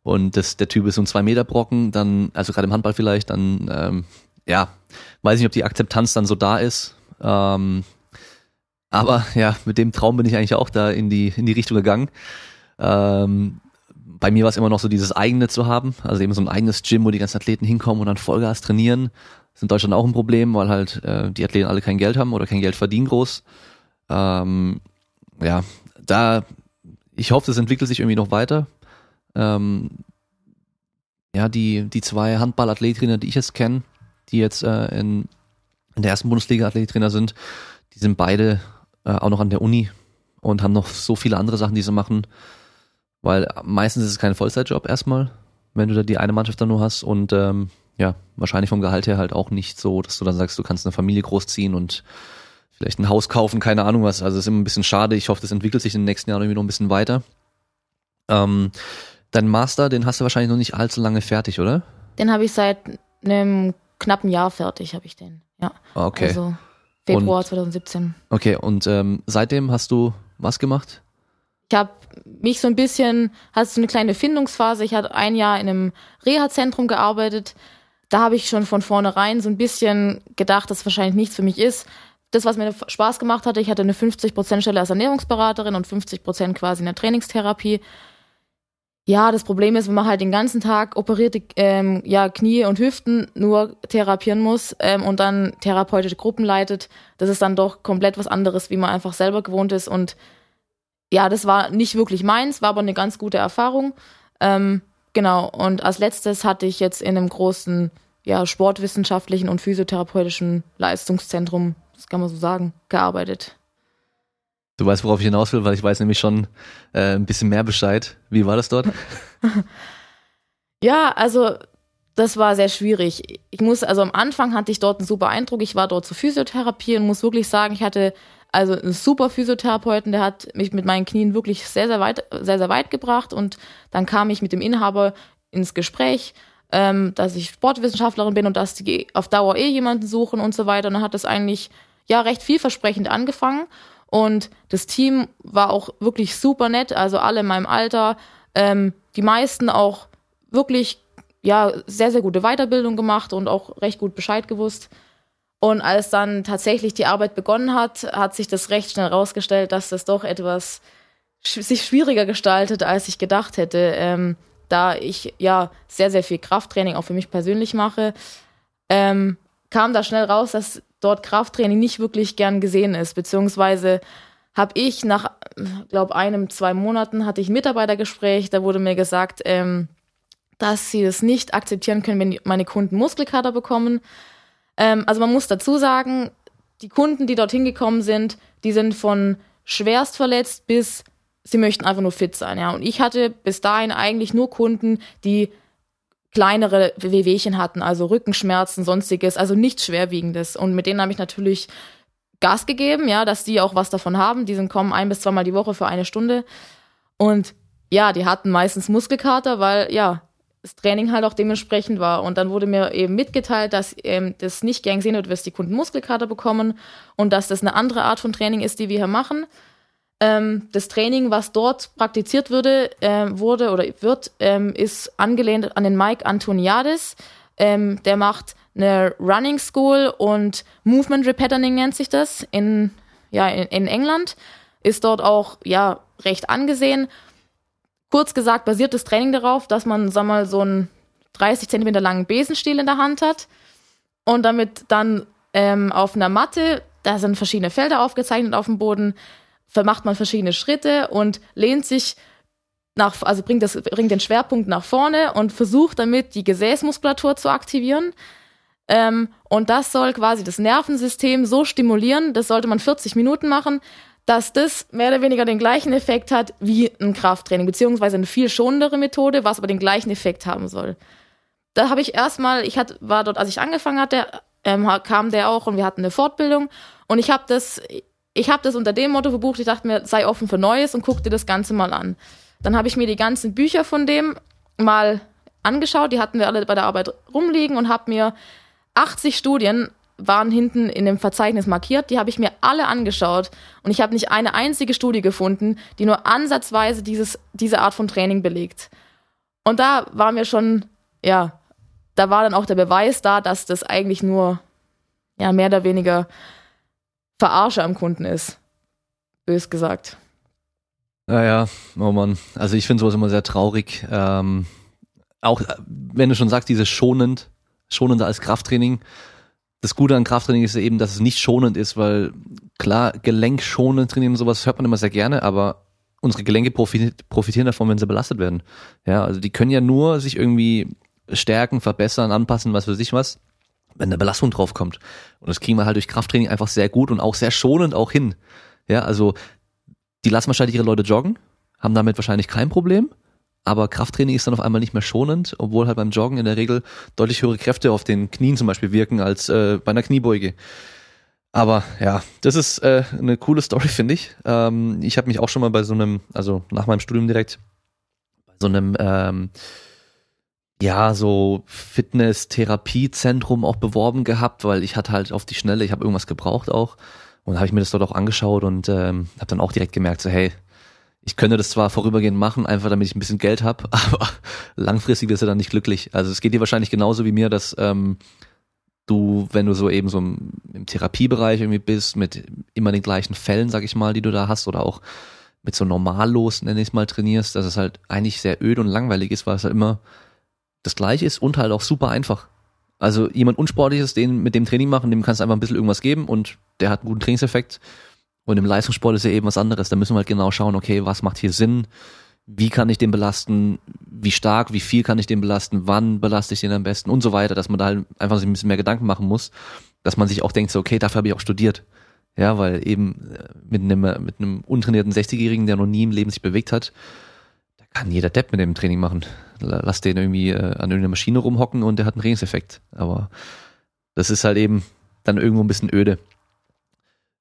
und das, der Typ ist so ein zwei Meter Brocken, dann, also gerade im Handball vielleicht, dann, ähm, ja, weiß nicht, ob die Akzeptanz dann so da ist. Ähm, aber ja, mit dem Traum bin ich eigentlich auch da in die, in die Richtung gegangen. Ähm, bei mir war es immer noch so dieses eigene zu haben, also eben so ein eigenes Gym, wo die ganzen Athleten hinkommen und dann Vollgas trainieren. Ist in Deutschland auch ein Problem, weil halt äh, die Athleten alle kein Geld haben oder kein Geld verdienen groß. Ähm, ja, da, ich hoffe, es entwickelt sich irgendwie noch weiter. Ähm, ja, die, die zwei Handballathletinnen, die ich jetzt kenne, die jetzt äh, in, in der ersten Bundesliga Athletiktrainer sind, die sind beide äh, auch noch an der Uni und haben noch so viele andere Sachen, die sie machen, weil meistens ist es kein Vollzeitjob erstmal, wenn du da die eine Mannschaft dann nur hast und ähm, ja, wahrscheinlich vom Gehalt her halt auch nicht so, dass du dann sagst, du kannst eine Familie großziehen und vielleicht ein Haus kaufen, keine Ahnung was. Also es ist immer ein bisschen schade. Ich hoffe, das entwickelt sich in den nächsten Jahren irgendwie noch ein bisschen weiter. Ähm, Dein Master, den hast du wahrscheinlich noch nicht allzu lange fertig, oder? Den habe ich seit einem knappen Jahr fertig, habe ich den. Ja. Ah, okay. Also Februar und, 2017. Okay, und ähm, seitdem hast du was gemacht? Ich habe mich so ein bisschen, hast so eine kleine Findungsphase. Ich hatte ein Jahr in einem Reha-Zentrum gearbeitet. Da habe ich schon von vornherein so ein bisschen gedacht, dass wahrscheinlich nichts für mich ist. Das, was mir Spaß gemacht hatte, ich hatte eine 50% Stelle als Ernährungsberaterin und 50% quasi in der Trainingstherapie. Ja, das Problem ist, wenn man halt den ganzen Tag operierte ähm, ja, Knie und Hüften nur therapieren muss ähm, und dann therapeutische Gruppen leitet, das ist dann doch komplett was anderes, wie man einfach selber gewohnt ist. Und ja, das war nicht wirklich meins, war aber eine ganz gute Erfahrung. Ähm, genau, und als letztes hatte ich jetzt in einem großen ja, sportwissenschaftlichen und physiotherapeutischen Leistungszentrum, das kann man so sagen, gearbeitet. Du weißt, worauf ich hinaus will, weil ich weiß nämlich schon äh, ein bisschen mehr Bescheid. Wie war das dort? ja, also das war sehr schwierig. Ich muss, also am Anfang hatte ich dort einen super Eindruck. Ich war dort zur Physiotherapie und muss wirklich sagen, ich hatte also einen super Physiotherapeuten, der hat mich mit meinen Knien wirklich sehr, sehr weit, sehr, sehr weit gebracht. Und dann kam ich mit dem Inhaber ins Gespräch, ähm, dass ich Sportwissenschaftlerin bin und dass die auf Dauer eh jemanden suchen und so weiter. Und dann hat das eigentlich ja recht vielversprechend angefangen. Und das Team war auch wirklich super nett, also alle in meinem Alter, ähm, die meisten auch wirklich ja sehr sehr gute Weiterbildung gemacht und auch recht gut Bescheid gewusst. Und als dann tatsächlich die Arbeit begonnen hat, hat sich das recht schnell herausgestellt, dass das doch etwas sch sich schwieriger gestaltet, als ich gedacht hätte, ähm, da ich ja sehr sehr viel Krafttraining auch für mich persönlich mache. Ähm, kam da schnell raus, dass dort Krafttraining nicht wirklich gern gesehen ist, beziehungsweise habe ich nach, glaube einem, zwei Monaten hatte ich ein Mitarbeitergespräch, da wurde mir gesagt, ähm, dass sie es nicht akzeptieren können, wenn meine Kunden Muskelkater bekommen. Ähm, also man muss dazu sagen, die Kunden, die dorthin gekommen sind, die sind von schwerst verletzt bis sie möchten einfach nur fit sein, ja. Und ich hatte bis dahin eigentlich nur Kunden, die kleinere Wehwehchen hatten, also Rückenschmerzen, sonstiges, also nichts Schwerwiegendes. Und mit denen habe ich natürlich Gas gegeben, ja, dass die auch was davon haben. Die sind kommen ein bis zweimal die Woche für eine Stunde. Und ja, die hatten meistens Muskelkater, weil ja, das Training halt auch dementsprechend war. Und dann wurde mir eben mitgeteilt, dass ähm, das nicht gern gesehen wird, dass die Kunden Muskelkater bekommen und dass das eine andere Art von Training ist, die wir hier machen. Ähm, das Training, was dort praktiziert würde, äh, wurde oder wird, ähm, ist angelehnt an den Mike Antoniadis. Ähm, der macht eine Running School und Movement Repatterning nennt sich das in, ja, in, in England. Ist dort auch ja, recht angesehen. Kurz gesagt basiert das Training darauf, dass man, sag mal, so einen 30 Zentimeter langen Besenstiel in der Hand hat und damit dann ähm, auf einer Matte, da sind verschiedene Felder aufgezeichnet auf dem Boden, vermacht man verschiedene Schritte und lehnt sich nach, also bringt, das, bringt den Schwerpunkt nach vorne und versucht damit die Gesäßmuskulatur zu aktivieren. Ähm, und das soll quasi das Nervensystem so stimulieren, das sollte man 40 Minuten machen, dass das mehr oder weniger den gleichen Effekt hat wie ein Krafttraining, beziehungsweise eine viel schonendere Methode, was aber den gleichen Effekt haben soll. Da habe ich erstmal, ich hat, war dort, als ich angefangen hatte, ähm, kam der auch und wir hatten eine Fortbildung und ich habe das, ich habe das unter dem Motto verbucht, ich dachte mir, sei offen für Neues und guck dir das Ganze mal an. Dann habe ich mir die ganzen Bücher von dem mal angeschaut, die hatten wir alle bei der Arbeit rumliegen und habe mir 80 Studien waren hinten in dem Verzeichnis markiert, die habe ich mir alle angeschaut und ich habe nicht eine einzige Studie gefunden, die nur ansatzweise dieses, diese Art von Training belegt. Und da war mir schon, ja, da war dann auch der Beweis da, dass das eigentlich nur, ja, mehr oder weniger Verarsche am Kunden ist. Bös gesagt. Naja, oh Mann. Also ich finde sowas immer sehr traurig. Ähm, auch wenn du schon sagst, dieses schonend, schonender als Krafttraining. Das Gute an Krafttraining ist eben, dass es nicht schonend ist, weil klar, gelenkschonend trainieren und sowas hört man immer sehr gerne, aber unsere Gelenke profitieren davon, wenn sie belastet werden. Ja, also die können ja nur sich irgendwie stärken, verbessern, anpassen, was für sich was, wenn eine Belastung draufkommt. Und das kriegen wir halt durch Krafttraining einfach sehr gut und auch sehr schonend auch hin. Ja, also die lassen wahrscheinlich ihre Leute joggen, haben damit wahrscheinlich kein Problem, aber Krafttraining ist dann auf einmal nicht mehr schonend, obwohl halt beim Joggen in der Regel deutlich höhere Kräfte auf den Knien zum Beispiel wirken als äh, bei einer Kniebeuge. Aber ja, das ist äh, eine coole Story, finde ich. Ähm, ich habe mich auch schon mal bei so einem, also nach meinem Studium direkt, bei so einem ähm, ja, so Fitness-Therapiezentrum auch beworben gehabt, weil ich hatte halt auf die Schnelle, ich habe irgendwas gebraucht auch. Und habe ich mir das dort auch angeschaut und ähm, habe dann auch direkt gemerkt, so hey, ich könnte das zwar vorübergehend machen, einfach damit ich ein bisschen Geld habe, aber langfristig wirst du dann nicht glücklich. Also es geht dir wahrscheinlich genauso wie mir, dass ähm, du, wenn du so eben so im, im Therapiebereich irgendwie bist, mit immer den gleichen Fällen, sag ich mal, die du da hast, oder auch mit so normallos, nenne ich es mal, trainierst, dass es halt eigentlich sehr öd und langweilig ist, weil es halt immer das gleiche ist und halt auch super einfach. Also jemand Unsportliches, den mit dem Training machen, dem kannst du einfach ein bisschen irgendwas geben und der hat einen guten Trainingseffekt. Und im Leistungssport ist ja eben was anderes. Da müssen wir halt genau schauen, okay, was macht hier Sinn? Wie kann ich den belasten? Wie stark? Wie viel kann ich den belasten? Wann belaste ich den am besten? Und so weiter, dass man da halt einfach sich ein bisschen mehr Gedanken machen muss, dass man sich auch denkt, so, okay, dafür habe ich auch studiert. Ja, weil eben äh, mit einem, mit einem untrainierten 60-Jährigen, der noch nie im Leben sich bewegt hat, da kann jeder Depp mit dem Training machen lass den irgendwie äh, an irgendeiner Maschine rumhocken und der hat einen Trainingseffekt. Aber das ist halt eben dann irgendwo ein bisschen öde.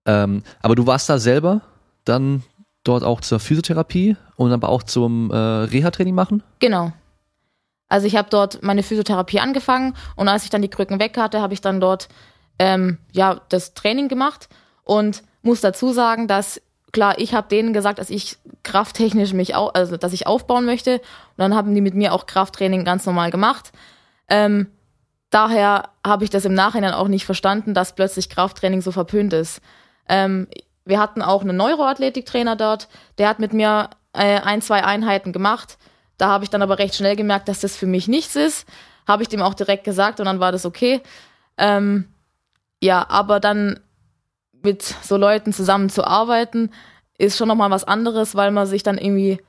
Ähm, aber du warst da selber dann dort auch zur Physiotherapie und aber auch zum äh, Reha-Training machen? Genau. Also ich habe dort meine Physiotherapie angefangen und als ich dann die Krücken weg hatte, habe ich dann dort ähm, ja das Training gemacht und muss dazu sagen, dass klar, ich habe denen gesagt, dass ich krafttechnisch mich auch, also dass ich aufbauen möchte. Und dann haben die mit mir auch Krafttraining ganz normal gemacht. Ähm, daher habe ich das im Nachhinein auch nicht verstanden, dass plötzlich Krafttraining so verpönt ist. Ähm, wir hatten auch einen Neuroathletiktrainer dort, der hat mit mir äh, ein, zwei Einheiten gemacht. Da habe ich dann aber recht schnell gemerkt, dass das für mich nichts ist. Habe ich dem auch direkt gesagt und dann war das okay. Ähm, ja, aber dann mit so Leuten zusammenzuarbeiten, ist schon nochmal was anderes, weil man sich dann irgendwie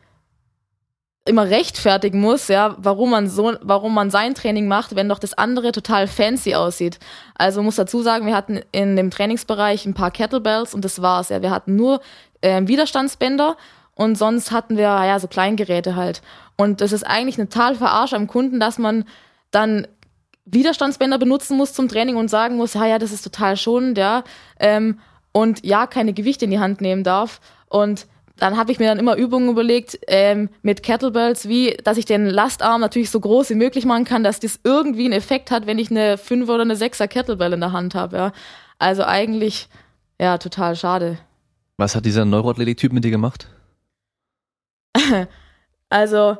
immer rechtfertigen muss, ja, warum man so, warum man sein Training macht, wenn doch das andere total fancy aussieht. Also muss dazu sagen, wir hatten in dem Trainingsbereich ein paar Kettlebells und das war's, ja. Wir hatten nur äh, Widerstandsbänder und sonst hatten wir ja so Kleingeräte halt. Und das ist eigentlich eine total Verarsche am Kunden, dass man dann Widerstandsbänder benutzen muss zum Training und sagen muss, ja, ja, das ist total schonend, ja, ähm, und ja, keine Gewichte in die Hand nehmen darf. Und dann habe ich mir dann immer Übungen überlegt ähm, mit Kettlebells, wie, dass ich den Lastarm natürlich so groß wie möglich machen kann, dass das irgendwie einen Effekt hat, wenn ich eine 5 oder eine 6er Kettlebell in der Hand habe, ja. Also eigentlich, ja, total schade. Was hat dieser Neuroathletik-Typ mit dir gemacht? also,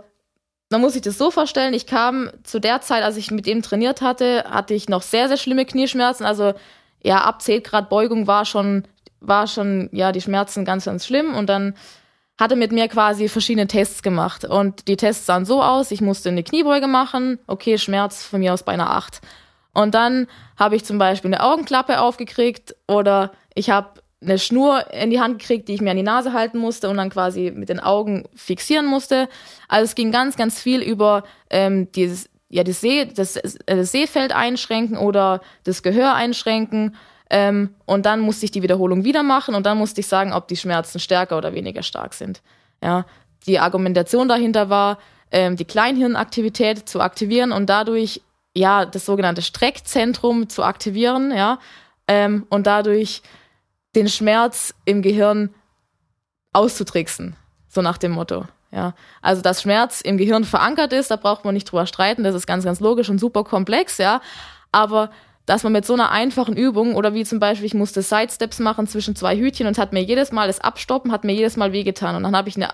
man muss sich das so vorstellen, ich kam zu der Zeit, als ich mit ihm trainiert hatte, hatte ich noch sehr, sehr schlimme Knieschmerzen. Also, ja, ab 10 Grad Beugung war schon, war schon, ja, die Schmerzen ganz, ganz schlimm. Und dann hatte mit mir quasi verschiedene Tests gemacht. Und die Tests sahen so aus, ich musste eine Kniebeuge machen, okay, Schmerz von mir aus bei einer 8. Und dann habe ich zum Beispiel eine Augenklappe aufgekriegt oder ich habe eine Schnur in die Hand gekriegt, die ich mir an die Nase halten musste und dann quasi mit den Augen fixieren musste. Also es ging ganz, ganz viel über ähm, dieses, ja, das, Seh, das, äh, das Sehfeld einschränken oder das Gehör einschränken. Ähm, und dann musste ich die Wiederholung wieder machen und dann musste ich sagen, ob die Schmerzen stärker oder weniger stark sind. Ja, die Argumentation dahinter war, ähm, die Kleinhirnaktivität zu aktivieren und dadurch ja das sogenannte Streckzentrum zu aktivieren, ja, ähm, und dadurch den Schmerz im Gehirn auszutricksen, so nach dem Motto. Ja, also dass Schmerz im Gehirn verankert ist, da braucht man nicht drüber streiten, das ist ganz, ganz logisch und super komplex, ja. Aber dass man mit so einer einfachen Übung oder wie zum Beispiel, ich musste Sidesteps machen zwischen zwei Hütchen und hat mir jedes Mal das Abstoppen, hat mir jedes Mal wehgetan. Und dann habe ich eine,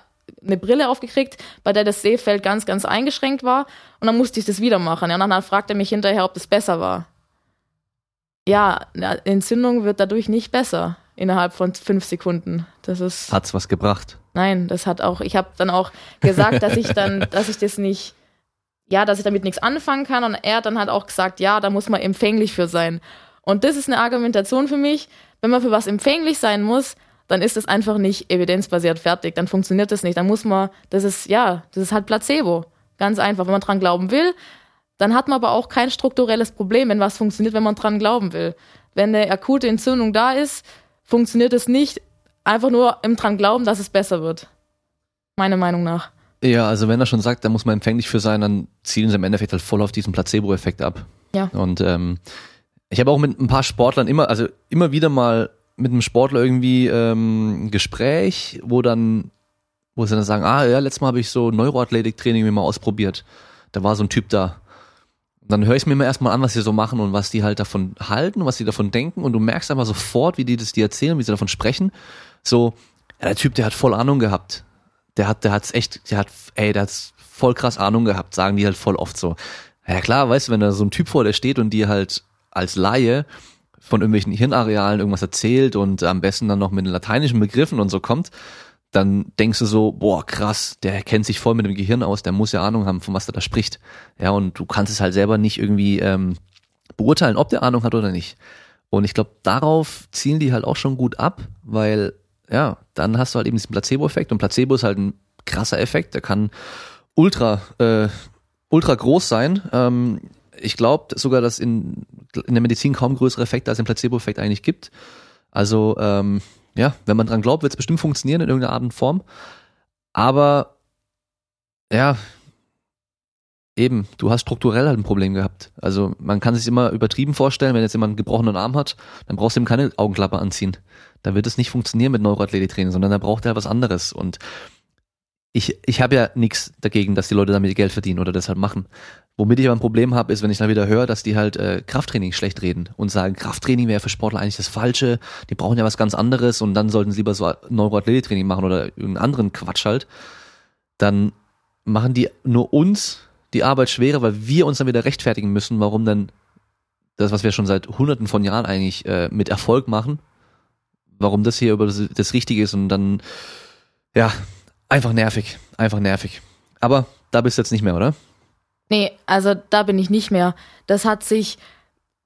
eine Brille aufgekriegt, bei der das Sehfeld ganz, ganz eingeschränkt war. Und dann musste ich das wieder machen. Ja, und dann fragte er mich hinterher, ob das besser war. Ja, eine Entzündung wird dadurch nicht besser innerhalb von fünf Sekunden. Das ist. Hat's was gebracht? Nein, das hat auch. Ich habe dann auch gesagt, dass ich dann, dass ich das nicht, ja, dass ich damit nichts anfangen kann. Und er hat dann halt auch gesagt, ja, da muss man empfänglich für sein. Und das ist eine Argumentation für mich. Wenn man für was empfänglich sein muss, dann ist das einfach nicht evidenzbasiert fertig. Dann funktioniert das nicht. Dann muss man, das ist, ja, das ist halt Placebo. Ganz einfach. Wenn man dran glauben will, dann hat man aber auch kein strukturelles Problem, wenn was funktioniert, wenn man dran glauben will. Wenn eine akute Entzündung da ist, funktioniert es nicht einfach nur im dran glauben, dass es besser wird. Meiner Meinung nach. Ja, also wenn er schon sagt, da muss man empfänglich für sein, dann zielen sie im Endeffekt halt voll auf diesen Placebo-Effekt ab. Ja. Und ähm, ich habe auch mit ein paar Sportlern immer, also immer wieder mal mit einem Sportler irgendwie ähm, ein Gespräch, wo dann, wo sie dann sagen, ah ja, letztes Mal habe ich so Neuroathletik-Training mal ausprobiert. Da war so ein Typ da dann höre ich mir immer erstmal an, was sie so machen und was die halt davon halten und was sie davon denken und du merkst einfach sofort, wie die das dir erzählen, wie sie davon sprechen. So, ja, der Typ, der hat voll Ahnung gehabt. Der hat, der hat's echt, der hat, ey, der hat's voll krass Ahnung gehabt, sagen die halt voll oft so. Ja klar, weißt du, wenn da so ein Typ vor dir steht und dir halt als Laie von irgendwelchen Hirnarealen irgendwas erzählt und am besten dann noch mit lateinischen Begriffen und so kommt, dann denkst du so, boah, krass, der kennt sich voll mit dem Gehirn aus, der muss ja Ahnung haben, von was er da spricht. Ja, und du kannst es halt selber nicht irgendwie ähm, beurteilen, ob der Ahnung hat oder nicht. Und ich glaube, darauf zielen die halt auch schon gut ab, weil, ja, dann hast du halt eben diesen Placebo-Effekt und Placebo ist halt ein krasser Effekt, der kann ultra, äh, ultra groß sein. Ähm, ich glaube sogar, dass in, in der Medizin kaum größere Effekte als ein Placebo-Effekt eigentlich gibt. Also ähm, ja, wenn man dran glaubt, wird es bestimmt funktionieren in irgendeiner Art und Form. Aber ja, eben, du hast strukturell halt ein Problem gehabt. Also man kann sich immer übertrieben vorstellen, wenn jetzt jemand einen gebrochenen Arm hat, dann brauchst du ihm keine Augenklappe anziehen. Da wird es nicht funktionieren mit Neuroathletiktraining, sondern da braucht er was anderes. Und ich, ich habe ja nichts dagegen, dass die Leute damit Geld verdienen oder deshalb machen. Womit ich aber ein Problem habe, ist, wenn ich dann wieder höre, dass die halt äh, Krafttraining schlecht reden und sagen, Krafttraining wäre für Sportler eigentlich das Falsche, die brauchen ja was ganz anderes und dann sollten sie lieber so Neuroathletiktraining machen oder irgendeinen anderen Quatsch halt. Dann machen die nur uns die Arbeit schwerer, weil wir uns dann wieder rechtfertigen müssen, warum dann das, was wir schon seit hunderten von Jahren eigentlich äh, mit Erfolg machen, warum das hier über das, das Richtige ist und dann, ja, Einfach nervig, einfach nervig. Aber da bist du jetzt nicht mehr, oder? Nee, also da bin ich nicht mehr. Das hat sich,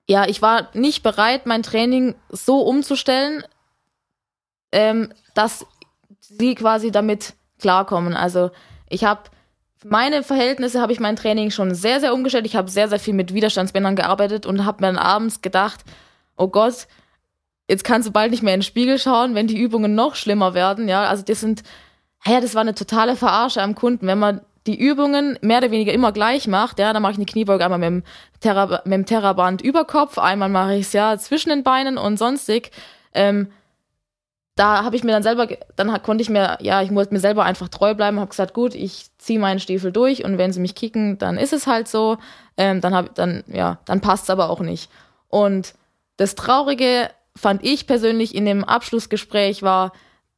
ja, ich war nicht bereit, mein Training so umzustellen, ähm, dass sie quasi damit klarkommen. Also ich habe meine Verhältnisse habe ich mein Training schon sehr, sehr umgestellt. Ich habe sehr, sehr viel mit Widerstandsbändern gearbeitet und habe mir dann abends gedacht, oh Gott, jetzt kannst du bald nicht mehr in den Spiegel schauen, wenn die Übungen noch schlimmer werden. Ja, also das sind ja, das war eine totale Verarsche am Kunden. Wenn man die Übungen mehr oder weniger immer gleich macht, ja, dann mache ich eine Kniebeuge einmal mit dem, Terra, mit dem Terraband über Kopf, einmal mache ich es ja zwischen den Beinen und sonstig. Ähm, da habe ich mir dann selber, dann konnte ich mir, ja, ich musste mir selber einfach treu bleiben, habe gesagt, gut, ich ziehe meinen Stiefel durch und wenn sie mich kicken, dann ist es halt so. Ähm, dann hab, dann ja, dann passt es aber auch nicht. Und das Traurige fand ich persönlich in dem Abschlussgespräch war,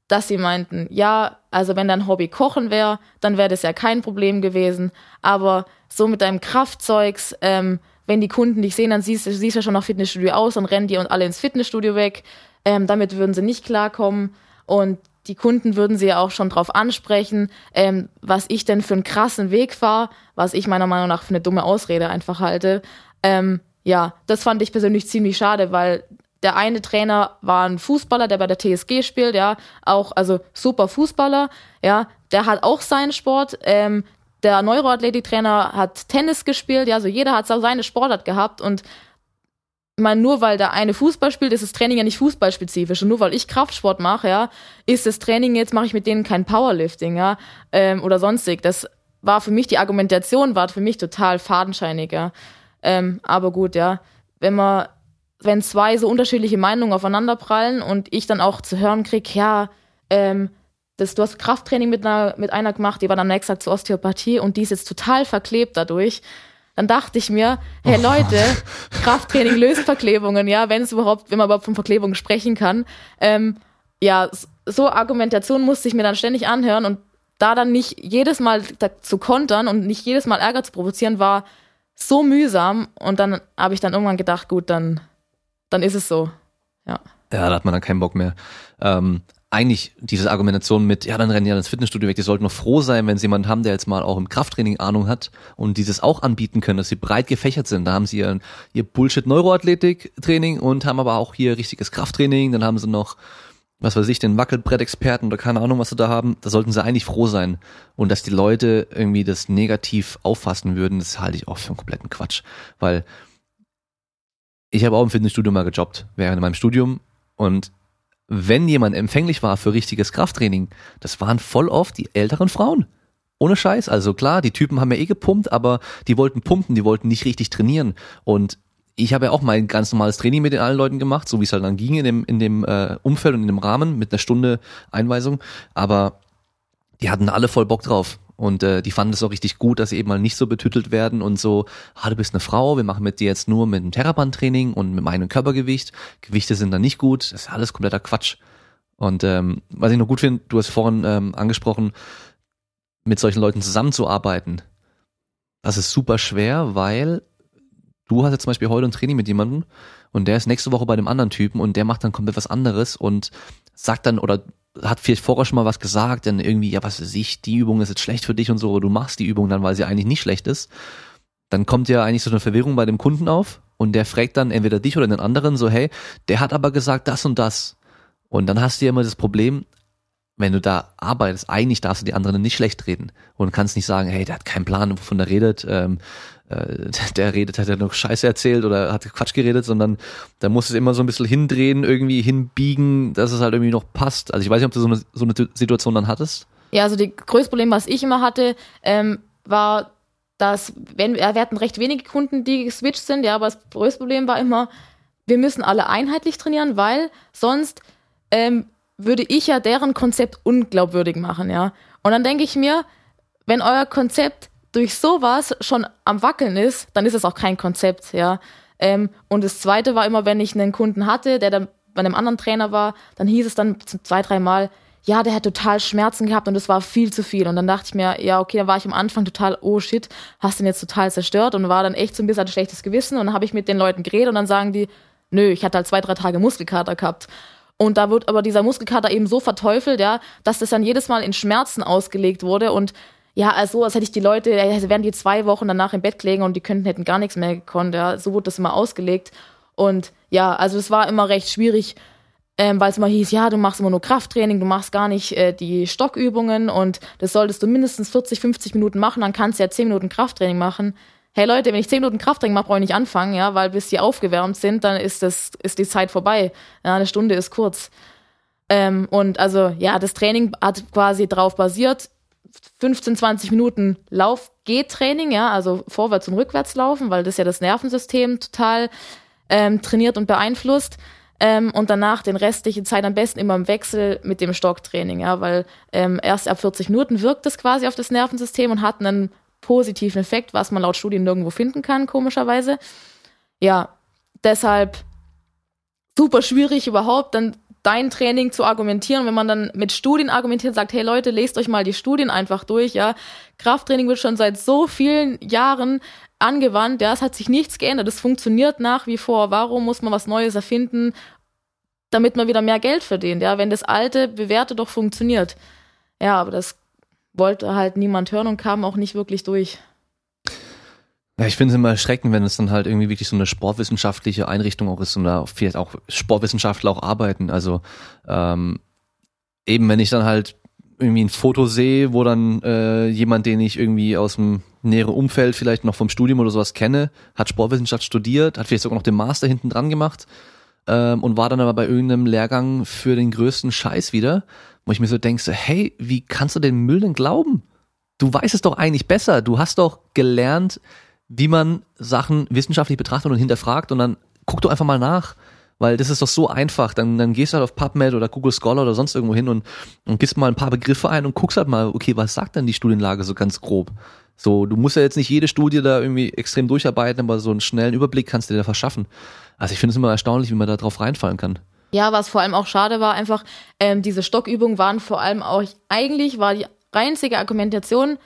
dass sie meinten, ja, also wenn dein Hobby Kochen wäre, dann wäre das ja kein Problem gewesen. Aber so mit deinem Kraftzeugs, ähm, wenn die Kunden dich sehen, dann siehst du siehst ja schon nach Fitnessstudio aus und rennen die und alle ins Fitnessstudio weg. Ähm, damit würden sie nicht klarkommen. Und die Kunden würden sie ja auch schon drauf ansprechen, ähm, was ich denn für einen krassen Weg fahre, was ich meiner Meinung nach für eine dumme Ausrede einfach halte. Ähm, ja, das fand ich persönlich ziemlich schade, weil der eine Trainer war ein Fußballer, der bei der TSG spielt, ja, auch, also super Fußballer, ja, der hat auch seinen Sport. Ähm, der Neuroathletiktrainer hat Tennis gespielt, ja, also jeder hat seine Sportart gehabt und meine, nur weil der eine Fußball spielt, ist das Training ja nicht fußballspezifisch. Und nur weil ich Kraftsport mache, ja, ist das Training jetzt, mache ich mit denen kein Powerlifting, ja, ähm, oder sonstig. Das war für mich, die Argumentation war für mich total fadenscheinig, ja. Ähm, aber gut, ja, wenn man wenn zwei so unterschiedliche Meinungen aufeinanderprallen und ich dann auch zu hören krieg, ja, ähm, das, du hast Krafttraining mit einer, mit einer gemacht, die war dann nächstes Tag zur Osteopathie und die ist jetzt total verklebt dadurch. Dann dachte ich mir, hey oh. Leute, Krafttraining löst Verklebungen, ja, wenn es überhaupt, wenn man überhaupt von Verklebungen sprechen kann. Ähm, ja, so Argumentation musste ich mir dann ständig anhören und da dann nicht jedes Mal zu kontern und nicht jedes Mal Ärger zu provozieren, war so mühsam. Und dann habe ich dann irgendwann gedacht, gut, dann dann ist es so. Ja. Ja, da hat man dann keinen Bock mehr. Ähm, eigentlich diese Argumentation mit, ja, dann rennen ja ins Fitnessstudio weg, die sollten noch froh sein, wenn sie jemanden haben, der jetzt mal auch im Krafttraining Ahnung hat und dieses auch anbieten können, dass sie breit gefächert sind. Da haben sie ihr, ihr Bullshit-Neuroathletik-Training und haben aber auch hier richtiges Krafttraining, dann haben sie noch, was weiß ich, den Wackelbrett-Experten oder keine Ahnung, was sie da haben. Da sollten sie eigentlich froh sein. Und dass die Leute irgendwie das negativ auffassen würden, das halte ich auch für einen kompletten Quatsch. Weil ich habe auch im Fitnessstudio mal gejobbt während meinem Studium und wenn jemand empfänglich war für richtiges Krafttraining, das waren voll oft die älteren Frauen. Ohne Scheiß. Also klar, die Typen haben ja eh gepumpt, aber die wollten pumpen, die wollten nicht richtig trainieren. Und ich habe ja auch mein ganz normales Training mit den allen Leuten gemacht, so wie es halt dann ging in dem, in dem äh, Umfeld und in dem Rahmen mit einer Stunde Einweisung. Aber die hatten alle voll Bock drauf. Und äh, die fanden es auch richtig gut, dass sie eben mal nicht so betüttelt werden und so, ah, du bist eine Frau, wir machen mit dir jetzt nur mit einem Theraband-Training und mit meinem Körpergewicht. Gewichte sind dann nicht gut, das ist alles kompletter Quatsch. Und ähm, was ich noch gut finde, du hast vorhin ähm, angesprochen, mit solchen Leuten zusammenzuarbeiten. Das ist super schwer, weil du hast jetzt zum Beispiel heute ein Training mit jemandem und der ist nächste Woche bei dem anderen Typen und der macht dann komplett was anderes und sagt dann oder hat vielleicht vorher schon mal was gesagt, dann irgendwie, ja, was weiß ich, die Übung ist jetzt schlecht für dich und so, du machst die Übung dann, weil sie eigentlich nicht schlecht ist, dann kommt ja eigentlich so eine Verwirrung bei dem Kunden auf und der fragt dann entweder dich oder den anderen so, hey, der hat aber gesagt das und das. Und dann hast du ja immer das Problem, wenn du da arbeitest, eigentlich darfst du die anderen nicht schlecht reden und kannst nicht sagen, hey, der hat keinen Plan, wovon er redet, ähm, äh, der redet, hat ja noch Scheiße erzählt oder hat Quatsch geredet, sondern da muss es immer so ein bisschen hindrehen, irgendwie hinbiegen, dass es halt irgendwie noch passt. Also ich weiß nicht, ob du so eine, so eine Situation dann hattest. Ja, also die größte Problem, was ich immer hatte, ähm, war, dass, wenn, wir hatten recht wenige Kunden, die geswitcht sind, ja, aber das größte Problem war immer, wir müssen alle einheitlich trainieren, weil sonst ähm, würde ich ja deren Konzept unglaubwürdig machen, ja. Und dann denke ich mir, wenn euer Konzept durch sowas schon am Wackeln ist, dann ist es auch kein Konzept, ja. Ähm, und das zweite war immer, wenn ich einen Kunden hatte, der dann bei einem anderen Trainer war, dann hieß es dann zwei, drei Mal, ja, der hat total Schmerzen gehabt und das war viel zu viel. Und dann dachte ich mir, ja, okay, dann war ich am Anfang total, oh shit, hast den jetzt total zerstört und war dann echt so ein bisschen ein schlechtes Gewissen. Und dann habe ich mit den Leuten geredet und dann sagen die, nö, ich hatte halt zwei, drei Tage Muskelkater gehabt. Und da wird aber dieser Muskelkater eben so verteufelt, ja, dass das dann jedes Mal in Schmerzen ausgelegt wurde und ja, also als hätte ich die Leute, also wären die zwei Wochen danach im Bett gelegen und die könnten, hätten gar nichts mehr gekonnt. Ja, so wurde das immer ausgelegt. Und ja, also es war immer recht schwierig, ähm, weil es immer hieß, ja, du machst immer nur Krafttraining, du machst gar nicht äh, die Stockübungen und das solltest du mindestens 40, 50 Minuten machen, dann kannst du ja 10 Minuten Krafttraining machen. Hey Leute, wenn ich 10 Minuten Krafttraining mache, brauche ich nicht anfangen, ja, weil bis die aufgewärmt sind, dann ist das, ist die Zeit vorbei. Ja, eine Stunde ist kurz. Ähm, und also, ja, das Training hat quasi drauf basiert, 15, 20 Minuten Lauf-Geht-Training, ja, also vorwärts und rückwärts laufen, weil das ja das Nervensystem total ähm, trainiert und beeinflusst. Ähm, und danach den restlichen Zeit am besten immer im Wechsel mit dem Stocktraining, ja, weil ähm, erst ab 40 Minuten wirkt es quasi auf das Nervensystem und hat einen positiven Effekt, was man laut Studien nirgendwo finden kann, komischerweise. Ja, deshalb super schwierig überhaupt dann dein Training zu argumentieren. Wenn man dann mit Studien argumentiert, sagt, hey Leute, lest euch mal die Studien einfach durch, ja. Krafttraining wird schon seit so vielen Jahren angewandt, ja, es hat sich nichts geändert, es funktioniert nach wie vor. Warum muss man was Neues erfinden, damit man wieder mehr Geld verdient, ja, wenn das alte, bewährte doch funktioniert. Ja, aber das wollte halt niemand hören und kam auch nicht wirklich durch. Ja, ich finde es immer erschreckend, wenn es dann halt irgendwie wirklich so eine sportwissenschaftliche Einrichtung auch ist und da vielleicht auch Sportwissenschaftler auch arbeiten. Also ähm, eben, wenn ich dann halt irgendwie ein Foto sehe, wo dann äh, jemand, den ich irgendwie aus dem näheren Umfeld vielleicht noch vom Studium oder sowas kenne, hat Sportwissenschaft studiert, hat vielleicht sogar noch den Master hinten dran gemacht ähm, und war dann aber bei irgendeinem Lehrgang für den größten Scheiß wieder, wo ich mir so denke, so, hey, wie kannst du den Müll denn glauben? Du weißt es doch eigentlich besser. Du hast doch gelernt, wie man Sachen wissenschaftlich betrachtet und hinterfragt und dann guck doch einfach mal nach. Weil das ist doch so einfach. Dann, dann gehst du halt auf PubMed oder Google Scholar oder sonst irgendwo hin und, und gibst mal ein paar Begriffe ein und guckst halt mal, okay, was sagt denn die Studienlage so ganz grob? So, du musst ja jetzt nicht jede Studie da irgendwie extrem durcharbeiten, aber so einen schnellen Überblick kannst du dir da verschaffen. Also ich finde es immer erstaunlich, wie man da drauf reinfallen kann. Ja, was vor allem auch schade war, einfach, ähm, diese Stockübungen waren vor allem auch, eigentlich war die einzige Argumentation,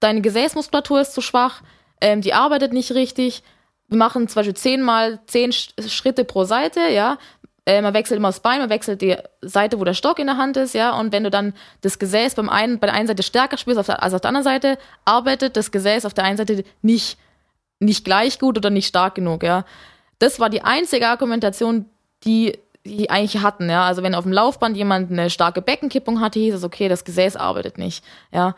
deine Gesäßmuskulatur ist zu schwach, ähm, die arbeitet nicht richtig. Wir machen zum Beispiel zehnmal zehn Schritte pro Seite, ja. Äh, man wechselt immer das Bein, man wechselt die Seite, wo der Stock in der Hand ist, ja. Und wenn du dann das Gesäß beim einen, bei der einen Seite stärker spürst auf der, als auf der anderen Seite, arbeitet das Gesäß auf der einen Seite nicht, nicht gleich gut oder nicht stark genug, ja. Das war die einzige Argumentation, die die eigentlich hatten, ja. Also wenn auf dem Laufband jemand eine starke Beckenkippung hatte, hieß es, okay, das Gesäß arbeitet nicht, ja.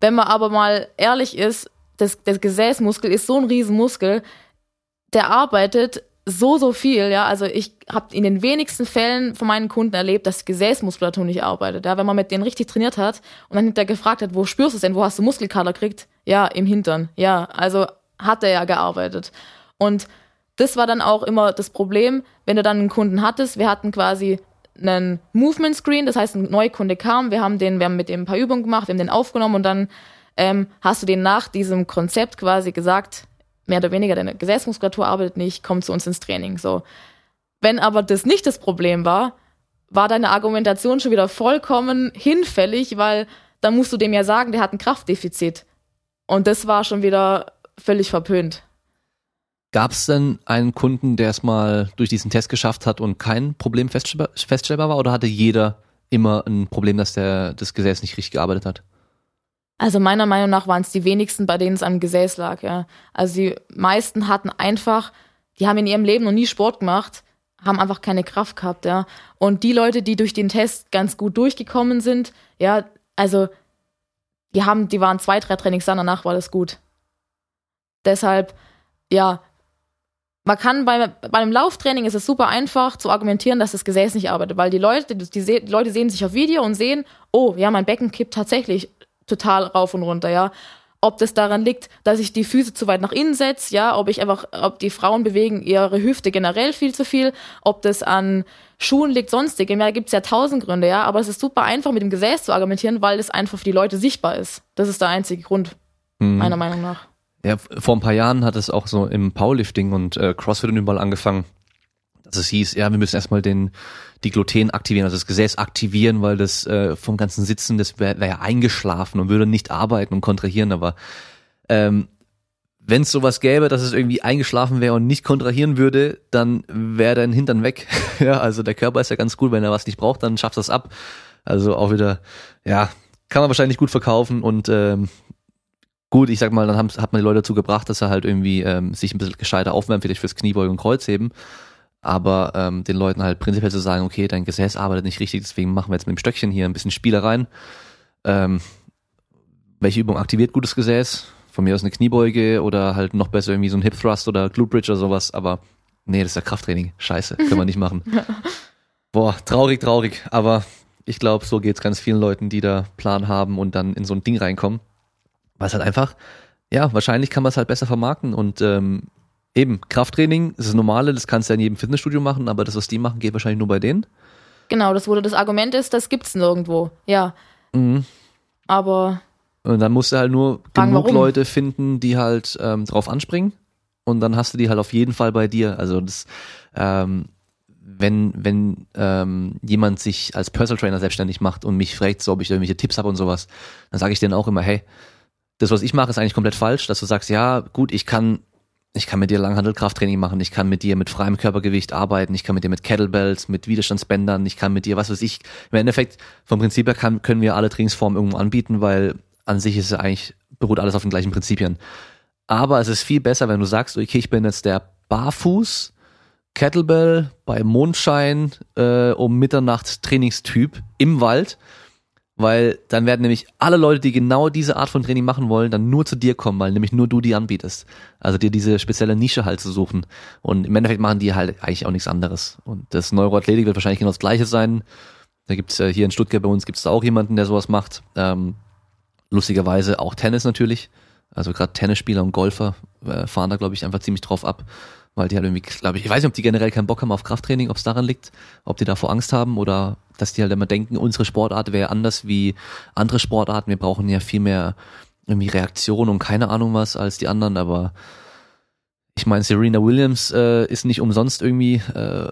Wenn man aber mal ehrlich ist, das, das Gesäßmuskel ist so ein Riesenmuskel, der arbeitet so, so viel, ja. Also ich habe in den wenigsten Fällen von meinen Kunden erlebt, dass Gesäßmuskulatur nicht arbeitet. Ja, wenn man mit denen richtig trainiert hat und dann hinterher gefragt hat, wo spürst du es denn, wo hast du Muskelkater gekriegt? Ja, im Hintern. Ja, also hat er ja gearbeitet. Und das war dann auch immer das Problem, wenn du dann einen Kunden hattest. Wir hatten quasi einen Movement Screen, das heißt, ein Neukunde kam, wir haben den, wir haben mit dem ein paar Übungen gemacht, wir haben den aufgenommen und dann ähm, hast du den nach diesem Konzept quasi gesagt, mehr oder weniger, deine Gesäßmuskulatur arbeitet nicht, komm zu uns ins Training. So. Wenn aber das nicht das Problem war, war deine Argumentation schon wieder vollkommen hinfällig, weil dann musst du dem ja sagen, der hat ein Kraftdefizit. Und das war schon wieder völlig verpönt. Gab es denn einen Kunden, der es mal durch diesen Test geschafft hat und kein Problem feststellbar, feststellbar war? Oder hatte jeder immer ein Problem, dass der das Gesäß nicht richtig gearbeitet hat? Also meiner Meinung nach waren es die wenigsten, bei denen es am Gesäß lag, ja. Also die meisten hatten einfach, die haben in ihrem Leben noch nie Sport gemacht, haben einfach keine Kraft gehabt, ja. Und die Leute, die durch den Test ganz gut durchgekommen sind, ja, also die haben, die waren zwei, drei Trainings danach war das gut. Deshalb, ja, man kann bei, bei einem Lauftraining ist es super einfach zu argumentieren, dass das Gesäß nicht arbeitet, weil die Leute, die, die Leute sehen sich auf Video und sehen, oh, ja, mein Becken kippt tatsächlich total rauf und runter, ja. Ob das daran liegt, dass ich die Füße zu weit nach innen setze, ja, ob ich einfach, ob die Frauen bewegen ihre Hüfte generell viel zu viel, ob das an Schuhen liegt, sonstige. Ja, da gibt es ja tausend Gründe, ja, aber es ist super einfach mit dem Gesäß zu argumentieren, weil es einfach für die Leute sichtbar ist. Das ist der einzige Grund, mhm. meiner Meinung nach. Ja, vor ein paar Jahren hat es auch so im Powerlifting und äh, Crossfit und überall angefangen, dass es hieß, ja, wir müssen erstmal den die Gluten aktivieren, also das Gesäß aktivieren, weil das äh, vom ganzen Sitzen, das wäre wär ja eingeschlafen und würde nicht arbeiten und kontrahieren, aber ähm, wenn es sowas gäbe, dass es irgendwie eingeschlafen wäre und nicht kontrahieren würde, dann wäre dein Hintern weg. ja, also der Körper ist ja ganz gut, wenn er was nicht braucht, dann schafft das ab. Also auch wieder, ja, kann man wahrscheinlich gut verkaufen und ähm, gut, ich sag mal, dann hat man die Leute dazu gebracht, dass er halt irgendwie ähm, sich ein bisschen gescheiter aufwärmt, vielleicht fürs Kniebeugen und Kreuzheben aber ähm, den Leuten halt prinzipiell zu sagen, okay, dein Gesäß arbeitet nicht richtig, deswegen machen wir jetzt mit dem Stöckchen hier ein bisschen Spielereien. Ähm, welche Übung aktiviert gutes Gesäß? Von mir aus eine Kniebeuge oder halt noch besser irgendwie so ein Hip Thrust oder Glute Bridge oder sowas, aber nee, das ist ja Krafttraining. Scheiße, können wir nicht machen. Boah, traurig, traurig, aber ich glaube, so geht's ganz vielen Leuten, die da Plan haben und dann in so ein Ding reinkommen. Weil es halt einfach, ja, wahrscheinlich kann man es halt besser vermarkten und ähm, Eben, Krafttraining, das ist das Normale, das kannst du ja in jedem Fitnessstudio machen, aber das, was die machen, geht wahrscheinlich nur bei denen. Genau, das wurde das Argument ist, das gibt's nirgendwo. Ja. Mhm. Aber. Und dann musst du halt nur genug warum? Leute finden, die halt ähm, drauf anspringen. Und dann hast du die halt auf jeden Fall bei dir. Also das, ähm, wenn, wenn ähm, jemand sich als Personal Trainer selbstständig macht und mich fragt, so, ob ich irgendwelche Tipps habe und sowas, dann sage ich denen auch immer, hey, das, was ich mache, ist eigentlich komplett falsch, dass du sagst, ja, gut, ich kann, ich kann mit dir Langhandelkrafttraining machen, ich kann mit dir mit freiem Körpergewicht arbeiten, ich kann mit dir mit Kettlebells, mit Widerstandsbändern, ich kann mit dir, was weiß ich. Im Endeffekt, vom Prinzip her kann, können wir alle Trainingsformen irgendwo anbieten, weil an sich ist es eigentlich, beruht alles auf den gleichen Prinzipien. Aber es ist viel besser, wenn du sagst, okay, ich bin jetzt der Barfuß, Kettlebell bei Mondschein äh, um Mitternacht Trainingstyp im Wald, weil dann werden nämlich alle Leute, die genau diese Art von Training machen wollen, dann nur zu dir kommen, weil nämlich nur du die anbietest. Also dir diese spezielle Nische halt zu suchen. Und im Endeffekt machen die halt eigentlich auch nichts anderes. Und das Neuroathletik wird wahrscheinlich genau das gleiche sein. Da gibt's äh, hier in Stuttgart bei uns gibt's da auch jemanden, der sowas macht. Ähm, lustigerweise auch Tennis natürlich. Also gerade Tennisspieler und Golfer äh, fahren da, glaube ich, einfach ziemlich drauf ab weil die halt irgendwie, glaube ich, ich weiß nicht, ob die generell keinen Bock haben auf Krafttraining, ob es daran liegt, ob die davor Angst haben oder dass die halt immer denken, unsere Sportart wäre anders wie andere Sportarten. Wir brauchen ja viel mehr irgendwie Reaktion und keine Ahnung was als die anderen, aber ich meine, Serena Williams äh, ist nicht umsonst irgendwie äh,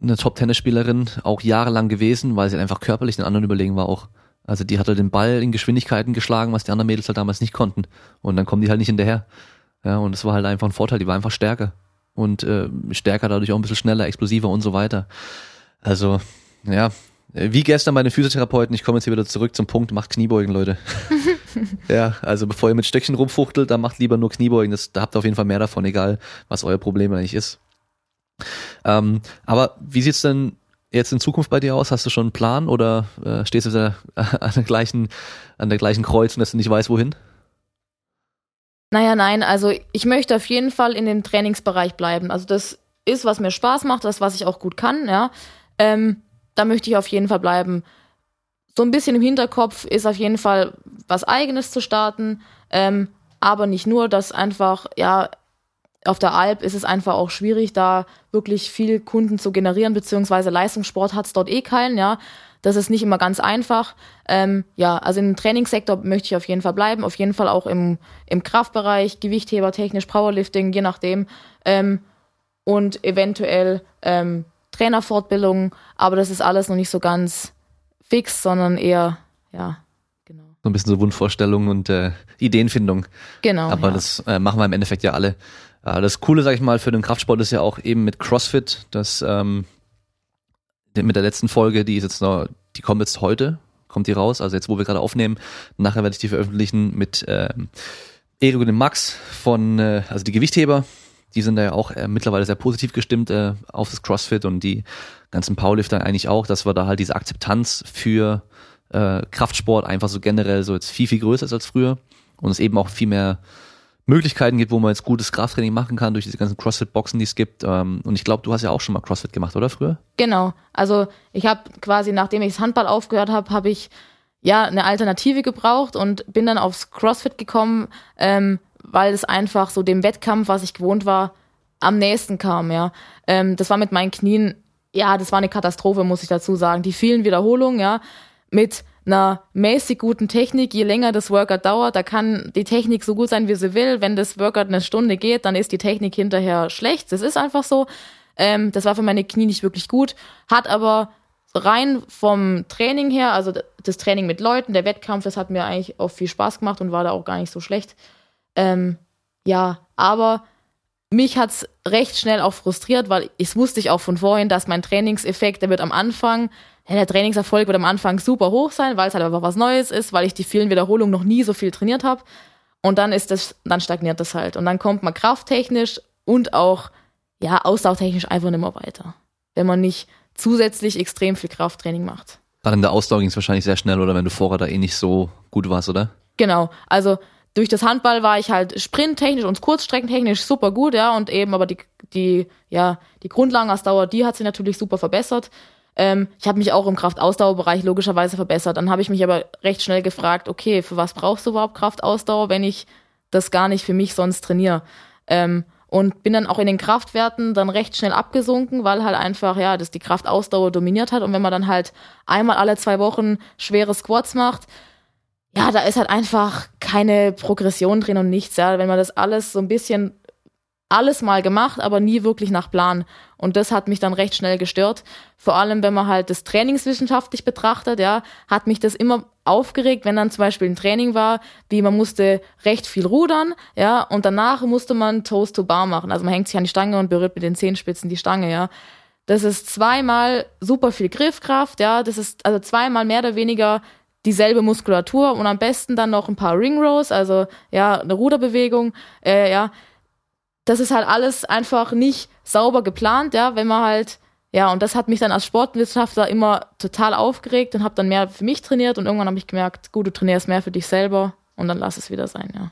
eine Top-Tennisspielerin, auch jahrelang gewesen, weil sie halt einfach körperlich den anderen überlegen war auch. Also die hat halt den Ball in Geschwindigkeiten geschlagen, was die anderen Mädels halt damals nicht konnten. Und dann kommen die halt nicht hinterher. Ja, und das war halt einfach ein Vorteil, die war einfach stärker und äh, stärker, dadurch auch ein bisschen schneller, explosiver und so weiter. Also, ja, wie gestern bei den Physiotherapeuten, ich komme jetzt hier wieder zurück zum Punkt, macht Kniebeugen, Leute. ja, also bevor ihr mit Stöckchen rumfuchtelt, dann macht lieber nur Kniebeugen, das, da habt ihr auf jeden Fall mehr davon, egal was euer Problem eigentlich ist. Ähm, aber wie sieht's denn jetzt in Zukunft bei dir aus? Hast du schon einen Plan oder äh, stehst du da an der gleichen, an der gleichen Kreuzung, dass du nicht weißt, wohin? Naja, nein, also ich möchte auf jeden Fall in dem Trainingsbereich bleiben. Also das ist, was mir Spaß macht, das, was ich auch gut kann, ja. Ähm, da möchte ich auf jeden Fall bleiben. So ein bisschen im Hinterkopf ist auf jeden Fall was Eigenes zu starten, ähm, aber nicht nur, dass einfach, ja, auf der Alp ist es einfach auch schwierig, da wirklich viel Kunden zu generieren, beziehungsweise Leistungssport hat es dort eh keinen, ja. Das ist nicht immer ganz einfach. Ähm, ja, also im Trainingssektor möchte ich auf jeden Fall bleiben, auf jeden Fall auch im, im Kraftbereich, Gewichtheber, technisch, Powerlifting, je nachdem. Ähm, und eventuell ähm, Trainerfortbildungen, aber das ist alles noch nicht so ganz fix, sondern eher, ja, genau. So ein bisschen so Wunschvorstellungen und äh, Ideenfindung. Genau. Aber ja. das äh, machen wir im Endeffekt ja alle. Äh, das Coole, sag ich mal, für den Kraftsport ist ja auch eben mit CrossFit, dass ähm, mit der letzten Folge, die ist jetzt noch, die kommt jetzt heute, kommt die raus, also jetzt, wo wir gerade aufnehmen. Nachher werde ich die veröffentlichen mit ähm, Erik und dem Max von, äh, also die Gewichtheber. Die sind da ja auch äh, mittlerweile sehr positiv gestimmt äh, auf das CrossFit und die ganzen Powerlifter eigentlich auch, dass wir da halt diese Akzeptanz für äh, Kraftsport einfach so generell so jetzt viel, viel größer ist als früher und es eben auch viel mehr Möglichkeiten gibt, wo man jetzt gutes Krafttraining machen kann durch diese ganzen CrossFit-Boxen, die es gibt. Ähm, und ich glaube, du hast ja auch schon mal CrossFit gemacht, oder früher? Genau. Also ich habe quasi, nachdem ich das Handball aufgehört habe, habe ich ja eine Alternative gebraucht und bin dann aufs CrossFit gekommen, ähm, weil es einfach so dem Wettkampf, was ich gewohnt war, am nächsten kam. Ja, ähm, das war mit meinen Knien, ja, das war eine Katastrophe, muss ich dazu sagen. Die vielen Wiederholungen, ja, mit einer mäßig guten Technik, je länger das Workout dauert, da kann die Technik so gut sein, wie sie will. Wenn das Workout eine Stunde geht, dann ist die Technik hinterher schlecht. Das ist einfach so. Ähm, das war für meine Knie nicht wirklich gut, hat aber rein vom Training her, also das Training mit Leuten, der Wettkampf, das hat mir eigentlich auch viel Spaß gemacht und war da auch gar nicht so schlecht. Ähm, ja, aber mich hat's recht schnell auch frustriert, weil ich wusste ich auch von vorhin, dass mein Trainingseffekt, der wird am Anfang der Trainingserfolg wird am Anfang super hoch sein, weil es halt einfach was Neues ist, weil ich die vielen Wiederholungen noch nie so viel trainiert habe. Und dann ist das, dann stagniert das halt. Und dann kommt man krafttechnisch und auch, ja, ausdauertechnisch einfach nicht mehr weiter. Wenn man nicht zusätzlich extrem viel Krafttraining macht. Dann in der Ausdauer ging es wahrscheinlich sehr schnell, oder wenn du vorher da eh nicht so gut warst, oder? Genau. Also durch das Handball war ich halt sprinttechnisch und kurzstreckentechnisch super gut, ja, und eben aber die, die, ja, die Grundlagenausdauer, die hat sich natürlich super verbessert. Ähm, ich habe mich auch im Kraftausdauerbereich logischerweise verbessert. Dann habe ich mich aber recht schnell gefragt, okay, für was brauchst du überhaupt Kraftausdauer, wenn ich das gar nicht für mich sonst trainiere? Ähm, und bin dann auch in den Kraftwerten dann recht schnell abgesunken, weil halt einfach, ja, das die Kraftausdauer dominiert hat. Und wenn man dann halt einmal alle zwei Wochen schwere Squats macht, ja, da ist halt einfach keine Progression drin und nichts, ja. Wenn man das alles so ein bisschen alles mal gemacht, aber nie wirklich nach Plan. Und das hat mich dann recht schnell gestört. Vor allem, wenn man halt das trainingswissenschaftlich betrachtet, ja, hat mich das immer aufgeregt, wenn dann zum Beispiel ein Training war, wie man musste recht viel rudern, ja, und danach musste man Toast to Bar machen. Also man hängt sich an die Stange und berührt mit den Zehenspitzen die Stange, ja. Das ist zweimal super viel Griffkraft, ja. Das ist also zweimal mehr oder weniger dieselbe Muskulatur und am besten dann noch ein paar Ring Rows, also ja, eine Ruderbewegung, äh, ja das ist halt alles einfach nicht sauber geplant, ja, wenn man halt, ja, und das hat mich dann als Sportwissenschaftler immer total aufgeregt und habe dann mehr für mich trainiert und irgendwann habe ich gemerkt, gut, du trainierst mehr für dich selber und dann lass es wieder sein, ja.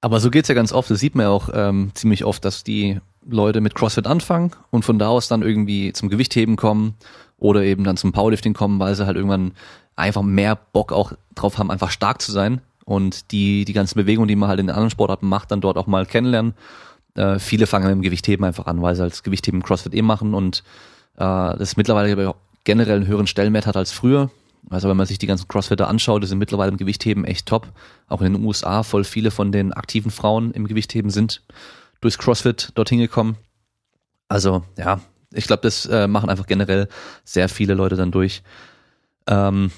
Aber so geht's ja ganz oft, das sieht man ja auch ähm, ziemlich oft, dass die Leute mit CrossFit anfangen und von da aus dann irgendwie zum Gewichtheben kommen oder eben dann zum Powerlifting kommen, weil sie halt irgendwann einfach mehr Bock auch drauf haben, einfach stark zu sein und die, die ganzen Bewegungen, die man halt in anderen Sportarten macht, dann dort auch mal kennenlernen äh, viele fangen mit dem Gewichtheben einfach an, weil sie als Gewichtheben CrossFit eh machen und äh, das mittlerweile generell einen höheren Stellenwert hat als früher. Also wenn man sich die ganzen Crossfitter anschaut, die sind mittlerweile im Gewichtheben echt top. Auch in den USA voll viele von den aktiven Frauen im Gewichtheben sind durchs CrossFit dorthin gekommen. Also ja, ich glaube, das äh, machen einfach generell sehr viele Leute dann durch. Ähm,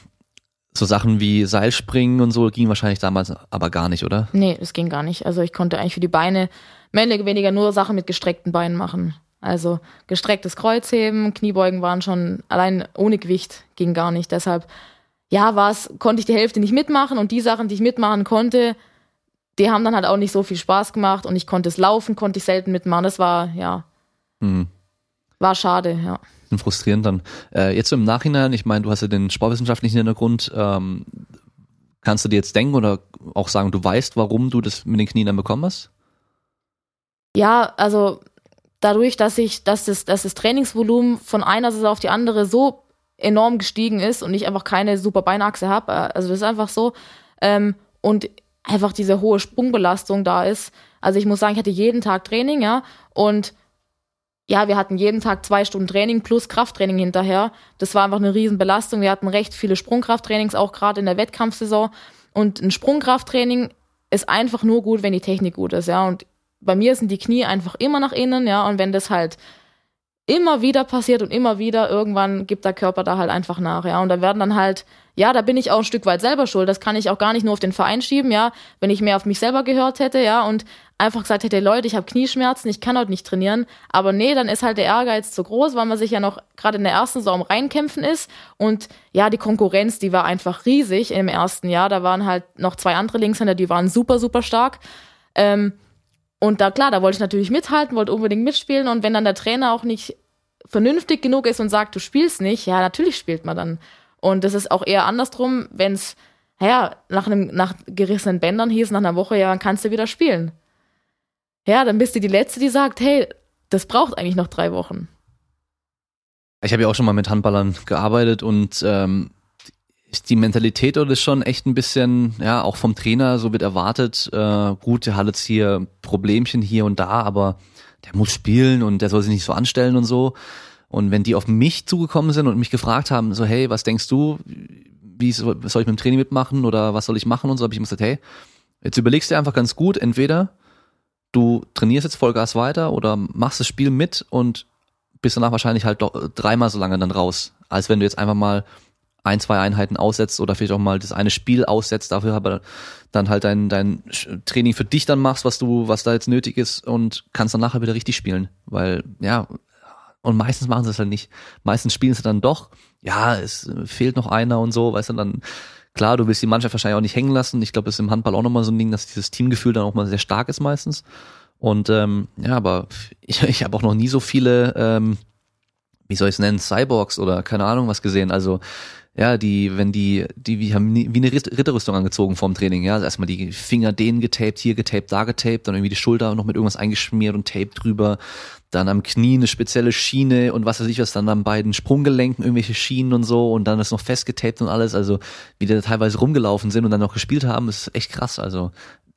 so Sachen wie Seilspringen und so ging wahrscheinlich damals aber gar nicht, oder? Nee, das ging gar nicht. Also ich konnte eigentlich für die Beine mehr oder weniger nur Sachen mit gestreckten Beinen machen. Also gestrecktes Kreuzheben, Kniebeugen waren schon allein ohne Gewicht ging gar nicht. Deshalb, ja, war's, konnte ich die Hälfte nicht mitmachen und die Sachen, die ich mitmachen konnte, die haben dann halt auch nicht so viel Spaß gemacht und ich konnte es laufen, konnte ich selten mitmachen. Das war, ja, mhm. war schade, ja. Frustrierend dann. Äh, jetzt im Nachhinein, ich meine, du hast ja den sportwissenschaftlichen Hintergrund, ähm, kannst du dir jetzt denken oder auch sagen, du weißt, warum du das mit den Knien dann bekommen hast? Ja, also dadurch, dass ich, dass das, dass das Trainingsvolumen von einer Saison auf die andere so enorm gestiegen ist und ich einfach keine super Beinachse habe, äh, also das ist einfach so, ähm, und einfach diese hohe Sprungbelastung da ist. Also ich muss sagen, ich hatte jeden Tag Training, ja, und ja, wir hatten jeden Tag zwei Stunden Training plus Krafttraining hinterher. Das war einfach eine Riesenbelastung. Wir hatten recht viele Sprungkrafttrainings, auch gerade in der Wettkampfsaison. Und ein Sprungkrafttraining ist einfach nur gut, wenn die Technik gut ist, ja. Und bei mir sind die Knie einfach immer nach innen, ja, und wenn das halt immer wieder passiert und immer wieder, irgendwann gibt der Körper da halt einfach nach, ja, und da werden dann halt, ja, da bin ich auch ein Stück weit selber schuld, das kann ich auch gar nicht nur auf den Verein schieben, ja, wenn ich mehr auf mich selber gehört hätte, ja, und einfach gesagt hätte, Leute, ich habe Knieschmerzen, ich kann heute nicht trainieren, aber nee, dann ist halt der Ehrgeiz zu groß, weil man sich ja noch gerade in der ersten Saison reinkämpfen ist und ja, die Konkurrenz, die war einfach riesig im ersten Jahr, da waren halt noch zwei andere Linkshänder, die waren super, super stark, ähm, und da, klar, da wollte ich natürlich mithalten, wollte unbedingt mitspielen. Und wenn dann der Trainer auch nicht vernünftig genug ist und sagt, du spielst nicht, ja, natürlich spielt man dann. Und das ist auch eher andersrum, wenn es, ja, nach einem, nach gerissenen Bändern hieß, nach einer Woche, ja, dann kannst du wieder spielen. Ja, dann bist du die Letzte, die sagt, hey, das braucht eigentlich noch drei Wochen. Ich habe ja auch schon mal mit Handballern gearbeitet und ähm, ist die Mentalität oder ist schon echt ein bisschen, ja, auch vom Trainer, so wird erwartet, äh, gut, der hat jetzt hier Problemchen hier und da, aber der muss spielen und der soll sich nicht so anstellen und so. Und wenn die auf mich zugekommen sind und mich gefragt haben, so, hey, was denkst du, wie soll ich mit dem Training mitmachen oder was soll ich machen und so, habe ich ihm gesagt, hey, jetzt überlegst du einfach ganz gut, entweder du trainierst jetzt Vollgas weiter oder machst das Spiel mit und bist danach wahrscheinlich halt doch dreimal so lange dann raus, als wenn du jetzt einfach mal ein, zwei Einheiten aussetzt oder vielleicht auch mal das eine Spiel aussetzt, dafür aber dann halt dein, dein Training für dich dann machst, was du, was da jetzt nötig ist und kannst dann nachher wieder richtig spielen. Weil, ja, und meistens machen sie es halt nicht. Meistens spielen sie dann doch, ja, es fehlt noch einer und so, weißt du, dann, klar, du willst die Mannschaft wahrscheinlich auch nicht hängen lassen. Ich glaube, das ist im Handball auch nochmal so ein Ding, dass dieses Teamgefühl dann auch mal sehr stark ist meistens. Und ähm, ja, aber ich, ich habe auch noch nie so viele, ähm, wie soll ich es nennen, Cyborgs oder keine Ahnung was gesehen. Also ja, die, wenn die, die, die haben wie eine Ritterrüstung angezogen vorm Training, ja. Also erstmal die Finger denen getaped, hier getaped, da getaped, dann irgendwie die Schulter noch mit irgendwas eingeschmiert und Tape drüber. Dann am Knie eine spezielle Schiene und was weiß ich was, dann an beiden Sprunggelenken irgendwelche Schienen und so und dann ist noch festgetaped und alles. Also wie die da teilweise rumgelaufen sind und dann noch gespielt haben, ist echt krass. Also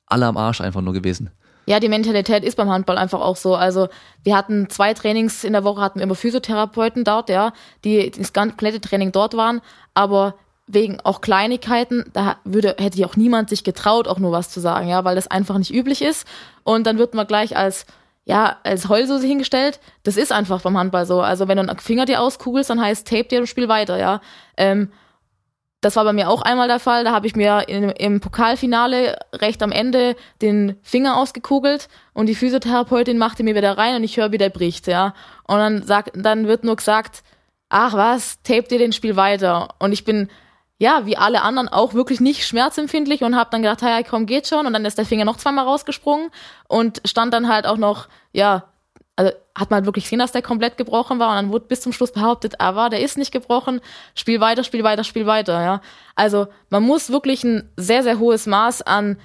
alle am Arsch einfach nur gewesen. Ja, die Mentalität ist beim Handball einfach auch so. Also wir hatten zwei Trainings in der Woche, hatten immer Physiotherapeuten dort, ja, die das komplette Training dort waren, aber wegen auch Kleinigkeiten, da würde, hätte ja auch niemand sich getraut, auch nur was zu sagen, ja, weil das einfach nicht üblich ist. Und dann wird man gleich als, ja, als Heulsoße hingestellt. Das ist einfach beim Handball so. Also wenn du einen Finger dir auskugelst, dann heißt Tape dir und Spiel weiter, ja. Ähm, das war bei mir auch einmal der Fall. Da habe ich mir in, im Pokalfinale recht am Ende den Finger ausgekugelt und die Physiotherapeutin machte mir wieder rein und ich höre, wie der bricht, ja. Und dann sagt, dann wird nur gesagt, ach was, tape dir den Spiel weiter. Und ich bin ja, wie alle anderen auch wirklich nicht schmerzempfindlich und habe dann gedacht, ja, komm, geht schon. Und dann ist der Finger noch zweimal rausgesprungen und stand dann halt auch noch, ja, hat man wirklich gesehen, dass der komplett gebrochen war und dann wurde bis zum Schluss behauptet, aber der ist nicht gebrochen, spiel weiter, spiel weiter, spiel weiter, ja. Also man muss wirklich ein sehr, sehr hohes Maß an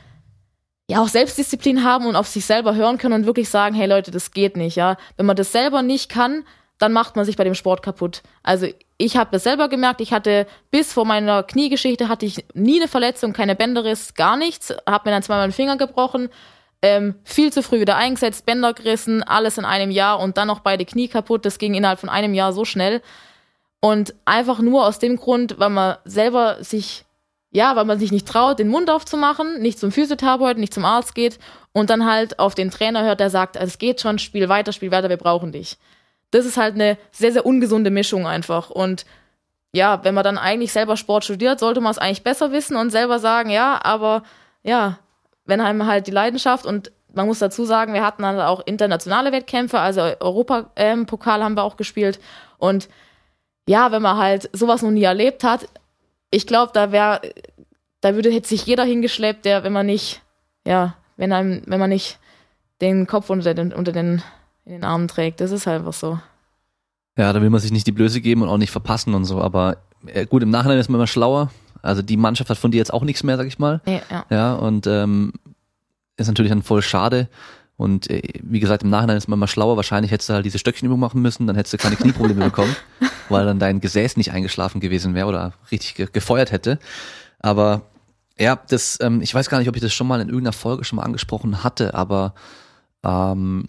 ja auch Selbstdisziplin haben und auf sich selber hören können und wirklich sagen, hey Leute, das geht nicht, ja. Wenn man das selber nicht kann, dann macht man sich bei dem Sport kaputt. Also ich habe das selber gemerkt, ich hatte bis vor meiner Kniegeschichte hatte ich nie eine Verletzung, keine Bänderriss, gar nichts, habe mir dann zweimal den Finger gebrochen, ähm, viel zu früh wieder eingesetzt, Bänder gerissen, alles in einem Jahr und dann noch beide Knie kaputt. Das ging innerhalb von einem Jahr so schnell. Und einfach nur aus dem Grund, weil man selber sich, ja, weil man sich nicht traut, den Mund aufzumachen, nicht zum Physiotherapeuten, nicht zum Arzt geht und dann halt auf den Trainer hört, der sagt, es geht schon, spiel weiter, spiel weiter, wir brauchen dich das ist halt eine sehr, sehr ungesunde Mischung einfach. Und ja, wenn man dann eigentlich selber Sport studiert, sollte man es eigentlich besser wissen und selber sagen, ja, aber ja, wenn einem halt die Leidenschaft und man muss dazu sagen, wir hatten dann auch internationale Wettkämpfe, also Europapokal ähm, haben wir auch gespielt. Und ja, wenn man halt sowas noch nie erlebt hat, ich glaube, da wäre, da würde hätte sich jeder hingeschleppt, der, wenn man nicht, ja, wenn einem, wenn man nicht den Kopf unter den, unter den in den Armen trägt. Das ist halt einfach so. Ja, da will man sich nicht die Blöße geben und auch nicht verpassen und so. Aber äh, gut, im Nachhinein ist man immer schlauer. Also die Mannschaft hat von dir jetzt auch nichts mehr, sag ich mal. Ja, ja. ja und ähm, ist natürlich dann voll schade. Und äh, wie gesagt, im Nachhinein ist man immer schlauer. Wahrscheinlich hättest du halt diese Stöckchenübung machen müssen, dann hättest du keine Knieprobleme bekommen, weil dann dein Gesäß nicht eingeschlafen gewesen wäre oder richtig ge gefeuert hätte. Aber ja, das, ähm, ich weiß gar nicht, ob ich das schon mal in irgendeiner Folge schon mal angesprochen hatte, aber ähm,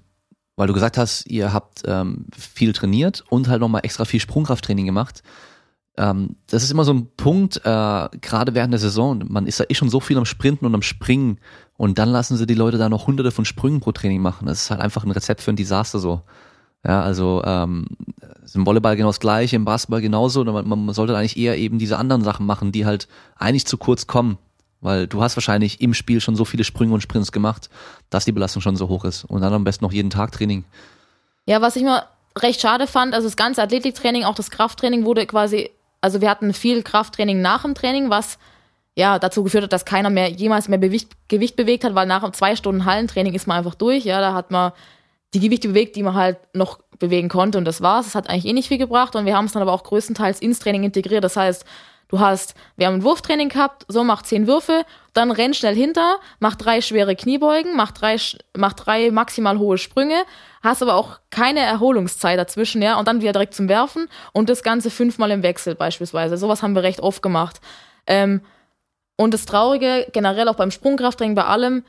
weil du gesagt hast, ihr habt ähm, viel trainiert und halt nochmal extra viel Sprungkrafttraining gemacht. Ähm, das ist immer so ein Punkt, äh, gerade während der Saison, man ist ja eh schon so viel am Sprinten und am Springen und dann lassen sie die Leute da noch hunderte von Sprüngen pro Training machen. Das ist halt einfach ein Rezept für ein Desaster so. Ja, also ähm, im Volleyball genau das gleiche, im Basketball genauso. Man, man sollte eigentlich eher eben diese anderen Sachen machen, die halt eigentlich zu kurz kommen. Weil du hast wahrscheinlich im Spiel schon so viele Sprünge und Sprints gemacht, dass die Belastung schon so hoch ist. Und dann am besten noch jeden Tag Training. Ja, was ich mal recht schade fand, also das ganze Athletiktraining, auch das Krafttraining wurde quasi, also wir hatten viel Krafttraining nach dem Training, was ja dazu geführt hat, dass keiner mehr jemals mehr Gewicht, Gewicht bewegt hat, weil nach zwei Stunden Hallentraining ist man einfach durch. Ja, da hat man die Gewichte bewegt, die man halt noch bewegen konnte und das war's. Das hat eigentlich eh nicht viel gebracht und wir haben es dann aber auch größtenteils ins Training integriert. Das heißt, Du hast, wir haben ein Wurftraining gehabt, so mach zehn Würfe, dann renn schnell hinter, mach drei schwere Kniebeugen, mach drei, mach drei maximal hohe Sprünge, hast aber auch keine Erholungszeit dazwischen, ja, und dann wieder direkt zum Werfen und das Ganze fünfmal im Wechsel beispielsweise. Sowas haben wir recht oft gemacht. Ähm, und das Traurige, generell auch beim Sprungkrafttraining, bei allem,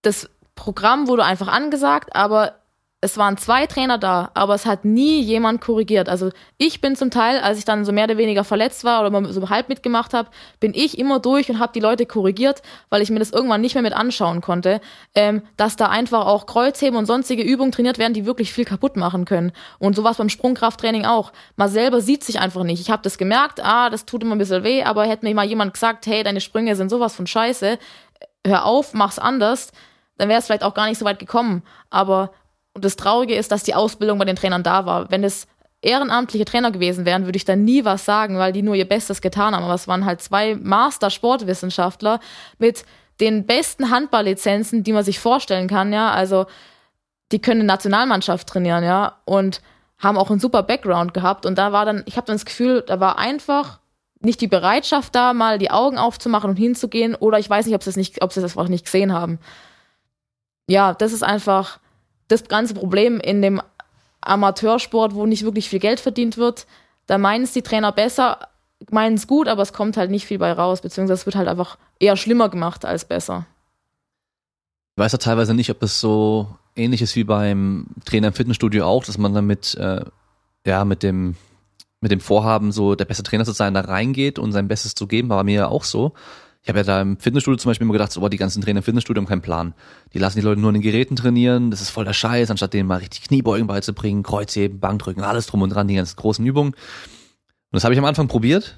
das Programm wurde einfach angesagt, aber es waren zwei Trainer da, aber es hat nie jemand korrigiert. Also ich bin zum Teil, als ich dann so mehr oder weniger verletzt war oder so halb mitgemacht habe, bin ich immer durch und habe die Leute korrigiert, weil ich mir das irgendwann nicht mehr mit anschauen konnte, ähm, dass da einfach auch Kreuzheben und sonstige Übungen trainiert werden, die wirklich viel kaputt machen können. Und sowas beim Sprungkrafttraining auch. Man selber sieht sich einfach nicht. Ich habe das gemerkt, ah, das tut immer ein bisschen weh, aber hätte mir mal jemand gesagt, hey, deine Sprünge sind sowas von scheiße, hör auf, mach's anders, dann wäre es vielleicht auch gar nicht so weit gekommen. Aber und das Traurige ist, dass die Ausbildung bei den Trainern da war. Wenn es ehrenamtliche Trainer gewesen wären, würde ich da nie was sagen, weil die nur ihr Bestes getan haben. Aber es waren halt zwei Master-Sportwissenschaftler mit den besten Handballlizenzen, die man sich vorstellen kann, ja. Also, die können eine Nationalmannschaft trainieren, ja. Und haben auch einen super Background gehabt. Und da war dann, ich habe dann das Gefühl, da war einfach nicht die Bereitschaft da, mal die Augen aufzumachen und hinzugehen. Oder ich weiß nicht, ob sie es nicht, ob sie das einfach nicht gesehen haben. Ja, das ist einfach, das ganze Problem in dem Amateursport, wo nicht wirklich viel Geld verdient wird, da meinen es die Trainer besser, meinen es gut, aber es kommt halt nicht viel bei raus, beziehungsweise es wird halt einfach eher schlimmer gemacht als besser. Ich weiß ja teilweise nicht, ob es so ähnlich ist wie beim Trainer im Fitnessstudio auch, dass man damit äh, ja mit dem mit dem Vorhaben, so der beste Trainer zu sein, da reingeht und sein Bestes zu geben, war mir ja auch so. Ich habe ja da im Fitnessstudio zum Beispiel immer gedacht, so, oh, die ganzen Trainer im Fitnessstudio haben keinen Plan. Die lassen die Leute nur in den Geräten trainieren, das ist voll der Scheiß, anstatt denen mal richtig Kniebeugen beizubringen, Kreuzheben, Bankdrücken, alles drum und dran, die ganzen großen Übungen. Und das habe ich am Anfang probiert.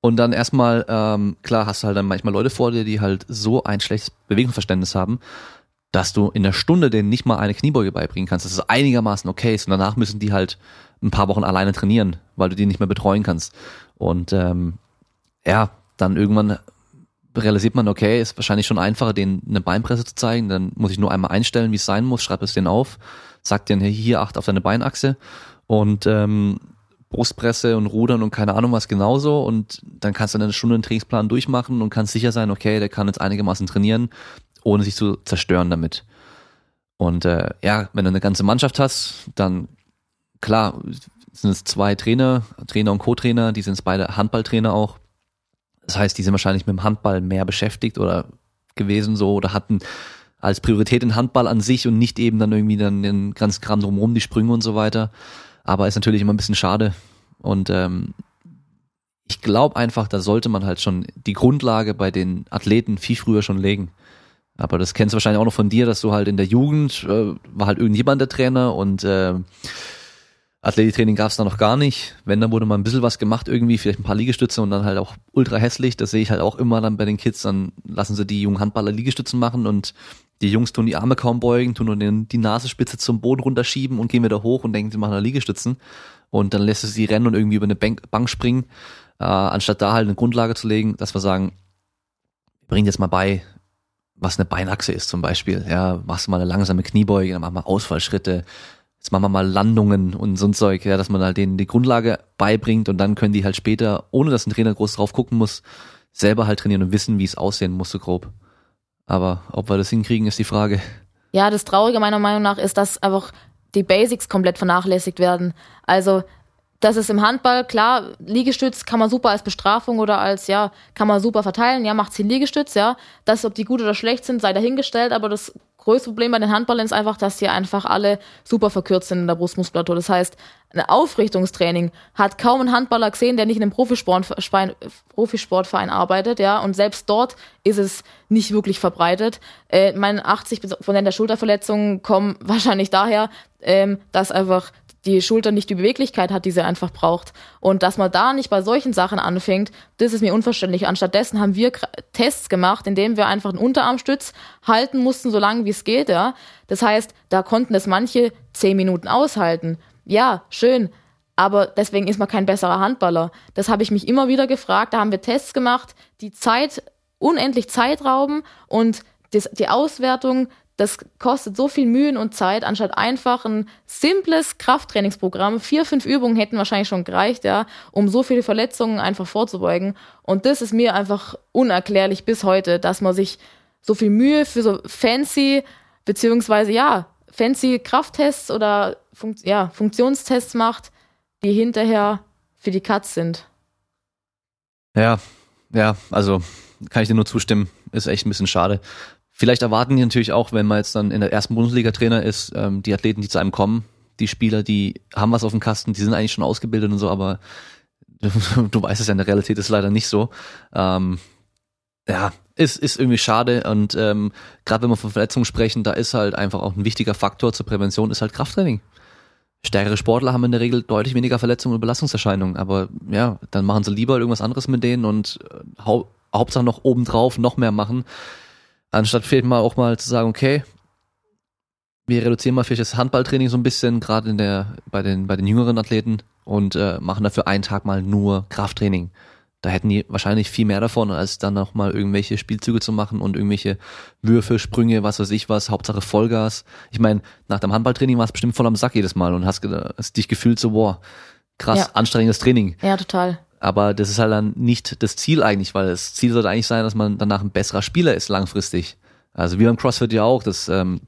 Und dann erstmal, ähm, klar, hast du halt dann manchmal Leute vor dir, die halt so ein schlechtes Bewegungsverständnis haben, dass du in der Stunde denen nicht mal eine Kniebeuge beibringen kannst. Das ist einigermaßen okay ist. Und danach müssen die halt ein paar Wochen alleine trainieren, weil du die nicht mehr betreuen kannst. Und ähm, ja, dann irgendwann realisiert man, okay, ist wahrscheinlich schon einfacher, denen eine Beinpresse zu zeigen. Dann muss ich nur einmal einstellen, wie es sein muss, schreibe es denen auf, sag denen, hey, hier acht auf deine Beinachse und ähm, Brustpresse und Rudern und keine Ahnung was genauso und dann kannst du eine Stunde einen Trainingsplan durchmachen und kannst sicher sein, okay, der kann jetzt einigermaßen trainieren, ohne sich zu zerstören damit. Und äh, ja, wenn du eine ganze Mannschaft hast, dann klar sind es zwei Trainer, Trainer und Co-Trainer, die sind beide Handballtrainer auch. Das heißt, die sind wahrscheinlich mit dem Handball mehr beschäftigt oder gewesen so oder hatten als Priorität den Handball an sich und nicht eben dann irgendwie dann den ganzen Kram drumherum, die Sprünge und so weiter. Aber ist natürlich immer ein bisschen schade. Und ähm, ich glaube einfach, da sollte man halt schon die Grundlage bei den Athleten viel früher schon legen. Aber das kennst du wahrscheinlich auch noch von dir, dass du halt in der Jugend äh, war halt irgendjemand der Trainer und äh, Athletiktraining gab es da noch gar nicht. Wenn, dann wurde mal ein bisschen was gemacht irgendwie, vielleicht ein paar Liegestütze und dann halt auch ultra hässlich. Das sehe ich halt auch immer dann bei den Kids. Dann lassen sie die jungen Handballer Liegestützen machen und die Jungs tun die Arme kaum beugen, tun nur den, die Nasenspitze zum Boden runterschieben und gehen wieder hoch und denken, sie machen da Liegestützen. Und dann lässt es sie rennen und irgendwie über eine Bank, Bank springen, äh, anstatt da halt eine Grundlage zu legen, dass wir sagen, bringt jetzt mal bei, was eine Beinachse ist zum Beispiel. Ja, machst du mal eine langsame Kniebeuge, dann mach mal Ausfallschritte, jetzt machen wir mal Landungen und so ein Zeug, ja, dass man halt denen die Grundlage beibringt und dann können die halt später, ohne dass ein Trainer groß drauf gucken muss, selber halt trainieren und wissen, wie es aussehen muss, so grob. Aber ob wir das hinkriegen, ist die Frage. Ja, das Traurige meiner Meinung nach ist, dass einfach die Basics komplett vernachlässigt werden. Also das ist im Handball, klar, Liegestütz kann man super als Bestrafung oder als, ja, kann man super verteilen, ja, macht zehn Liegestütz, ja. Das, ob die gut oder schlecht sind, sei dahingestellt, aber das größte Problem bei den Handballern ist einfach, dass die einfach alle super verkürzt sind in der Brustmuskulatur. Das heißt, ein Aufrichtungstraining hat kaum ein Handballer gesehen, der nicht in einem Profisportverein arbeitet, ja, und selbst dort ist es nicht wirklich verbreitet. Äh, meine 80 von der Schulterverletzungen kommen wahrscheinlich daher, ähm, dass einfach die Schulter nicht die Beweglichkeit hat, die sie einfach braucht. Und dass man da nicht bei solchen Sachen anfängt, das ist mir unverständlich. Anstattdessen haben wir Tests gemacht, indem wir einfach einen Unterarmstütz halten mussten, so lange wie es geht, ja. Das heißt, da konnten es manche zehn Minuten aushalten. Ja, schön. Aber deswegen ist man kein besserer Handballer. Das habe ich mich immer wieder gefragt. Da haben wir Tests gemacht, die Zeit, unendlich Zeit rauben und das, die Auswertung das kostet so viel Mühen und Zeit, anstatt einfach ein simples Krafttrainingsprogramm. Vier, fünf Übungen hätten wahrscheinlich schon gereicht, ja, um so viele Verletzungen einfach vorzubeugen. Und das ist mir einfach unerklärlich bis heute, dass man sich so viel Mühe für so fancy, beziehungsweise ja, fancy Krafttests oder Fun ja, Funktionstests macht, die hinterher für die Cuts sind. Ja, ja, also kann ich dir nur zustimmen. Ist echt ein bisschen schade. Vielleicht erwarten die natürlich auch, wenn man jetzt dann in der ersten Bundesliga Trainer ist, ähm, die Athleten, die zu einem kommen, die Spieler, die haben was auf dem Kasten, die sind eigentlich schon ausgebildet und so, aber du weißt es ja, in der Realität ist leider nicht so. Ähm, ja, ist, ist irgendwie schade und ähm, gerade wenn wir von Verletzungen sprechen, da ist halt einfach auch ein wichtiger Faktor zur Prävention, ist halt Krafttraining. Stärkere Sportler haben in der Regel deutlich weniger Verletzungen und Belastungserscheinungen, aber ja, dann machen sie lieber irgendwas anderes mit denen und äh, hau Hauptsache noch obendrauf noch mehr machen Anstatt vielleicht mal auch mal zu sagen, okay, wir reduzieren mal vielleicht das Handballtraining so ein bisschen, gerade in der, bei den, bei den jüngeren Athleten und äh, machen dafür einen Tag mal nur Krafttraining. Da hätten die wahrscheinlich viel mehr davon, als dann noch mal irgendwelche Spielzüge zu machen und irgendwelche Würfe, Sprünge, was weiß ich was, Hauptsache Vollgas. Ich meine, nach dem Handballtraining war es bestimmt voll am Sack jedes Mal und hast, hast dich gefühlt so, boah, krass, ja. anstrengendes Training. Ja, total. Aber das ist halt dann nicht das Ziel eigentlich, weil das Ziel sollte eigentlich sein, dass man danach ein besserer Spieler ist langfristig. Also wie beim CrossFit ja auch, das ähm,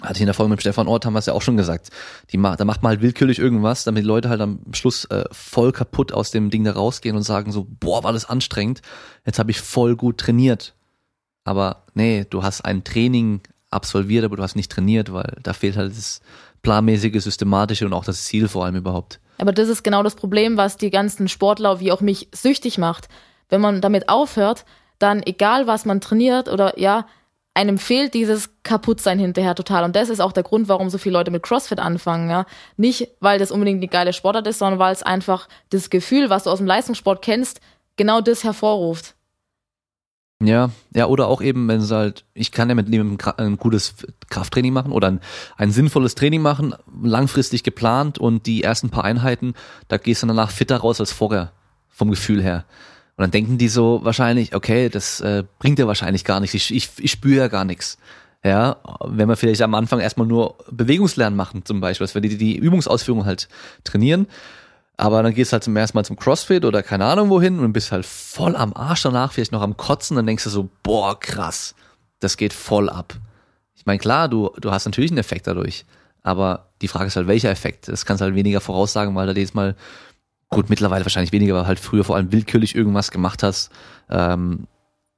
hatte ich in der Folge mit Stefan Ort, haben wir es ja auch schon gesagt. Die, da macht man halt willkürlich irgendwas, damit die Leute halt am Schluss äh, voll kaputt aus dem Ding da rausgehen und sagen so, boah, war das anstrengend, jetzt habe ich voll gut trainiert. Aber nee, du hast ein Training absolviert, aber du hast nicht trainiert, weil da fehlt halt das planmäßige, systematische und auch das Ziel vor allem überhaupt. Aber das ist genau das Problem, was die ganzen Sportler wie auch mich süchtig macht. Wenn man damit aufhört, dann egal was man trainiert oder ja, einem fehlt dieses Kaputtsein hinterher total. Und das ist auch der Grund, warum so viele Leute mit CrossFit anfangen. Ja? Nicht, weil das unbedingt eine geile Sportart ist, sondern weil es einfach das Gefühl, was du aus dem Leistungssport kennst, genau das hervorruft. Ja, ja, oder auch eben, wenn es halt, ich kann ja mit einem ein gutes Krafttraining machen oder ein, ein sinnvolles Training machen, langfristig geplant und die ersten paar Einheiten, da gehst du danach fitter raus als vorher, vom Gefühl her. Und dann denken die so wahrscheinlich, okay, das äh, bringt ja wahrscheinlich gar nichts, ich, ich, ich spüre ja gar nichts. Ja, wenn wir vielleicht am Anfang erstmal nur Bewegungslernen machen, zum Beispiel, dass wir die, die Übungsausführung halt trainieren aber dann gehst du halt zum ersten Mal zum CrossFit oder keine Ahnung wohin und bist halt voll am Arsch danach, vielleicht noch am Kotzen, dann denkst du so, boah, krass, das geht voll ab. Ich meine, klar, du, du hast natürlich einen Effekt dadurch, aber die Frage ist halt, welcher Effekt? Das kannst du halt weniger voraussagen, weil du jedes Mal, gut, mittlerweile wahrscheinlich weniger, weil halt früher vor allem willkürlich irgendwas gemacht hast. Ähm,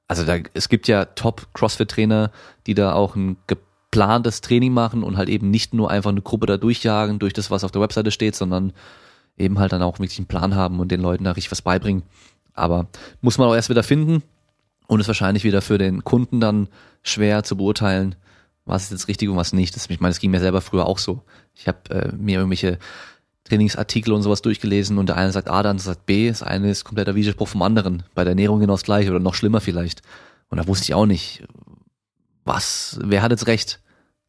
also da, es gibt ja Top-CrossFit-Trainer, die da auch ein geplantes Training machen und halt eben nicht nur einfach eine Gruppe da durchjagen durch das, was auf der Webseite steht, sondern eben halt dann auch wirklich einen Plan haben und den Leuten da richtig was beibringen. Aber muss man auch erst wieder finden und ist wahrscheinlich wieder für den Kunden dann schwer zu beurteilen, was ist jetzt richtig und was nicht. Das, ich meine, das ging mir selber früher auch so. Ich habe äh, mir irgendwelche Trainingsartikel und sowas durchgelesen und der eine sagt A, der andere sagt B. Das eine ist kompletter Widerspruch vom anderen. Bei der Ernährung genau das gleiche oder noch schlimmer vielleicht. Und da wusste ich auch nicht, was, wer hat jetzt recht?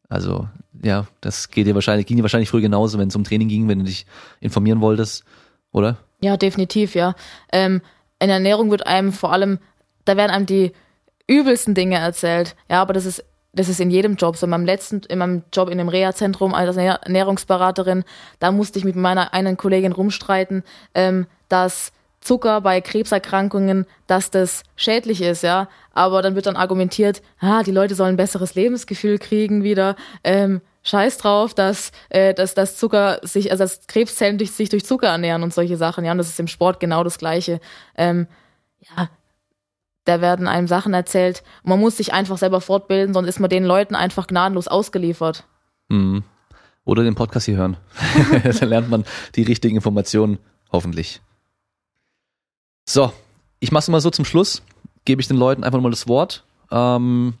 Also, ja, das geht dir wahrscheinlich, ging dir wahrscheinlich früher genauso, wenn es um Training ging, wenn du dich informieren wolltest, oder? Ja, definitiv, ja. Ähm, in Ernährung wird einem vor allem, da werden einem die übelsten Dinge erzählt. Ja, aber das ist, das ist in jedem Job so. In meinem letzten, in meinem Job in dem Reha-Zentrum als Ernährungsberaterin, da musste ich mit meiner einen Kollegin rumstreiten, ähm, dass Zucker bei Krebserkrankungen, dass das schädlich ist, ja. Aber dann wird dann argumentiert, ah, die Leute sollen ein besseres Lebensgefühl kriegen wieder. Ähm, Scheiß drauf, dass, äh, dass, dass Zucker sich, also dass Krebszellen durch, sich durch Zucker ernähren und solche Sachen, ja. Und das ist im Sport genau das Gleiche. Ähm, ja, da werden einem Sachen erzählt. Man muss sich einfach selber fortbilden, sonst ist man den Leuten einfach gnadenlos ausgeliefert. Mhm. Oder den Podcast hier hören. Dann lernt man die richtigen Informationen, hoffentlich. So, ich mache es mal so zum Schluss. Gebe ich den Leuten einfach mal das Wort. Ähm,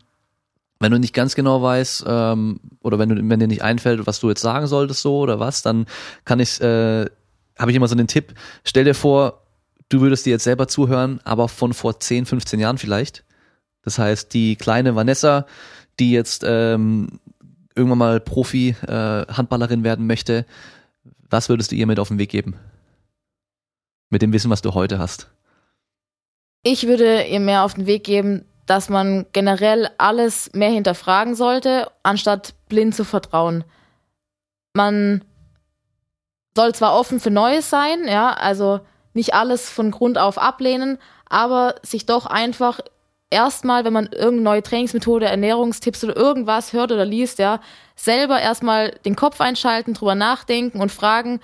wenn du nicht ganz genau weißt ähm, oder wenn, du, wenn dir nicht einfällt, was du jetzt sagen solltest so oder was, dann kann ich, äh, habe ich immer so den Tipp. Stell dir vor, du würdest dir jetzt selber zuhören, aber von vor 10, 15 Jahren vielleicht. Das heißt, die kleine Vanessa, die jetzt ähm, irgendwann mal Profi-Handballerin äh, werden möchte, was würdest du ihr mit auf den Weg geben? Mit dem Wissen, was du heute hast. Ich würde ihr mehr auf den Weg geben, dass man generell alles mehr hinterfragen sollte, anstatt blind zu vertrauen. Man soll zwar offen für Neues sein, ja, also nicht alles von Grund auf ablehnen, aber sich doch einfach erstmal, wenn man irgendeine neue Trainingsmethode, Ernährungstipps oder irgendwas hört oder liest, ja, selber erstmal den Kopf einschalten, drüber nachdenken und fragen,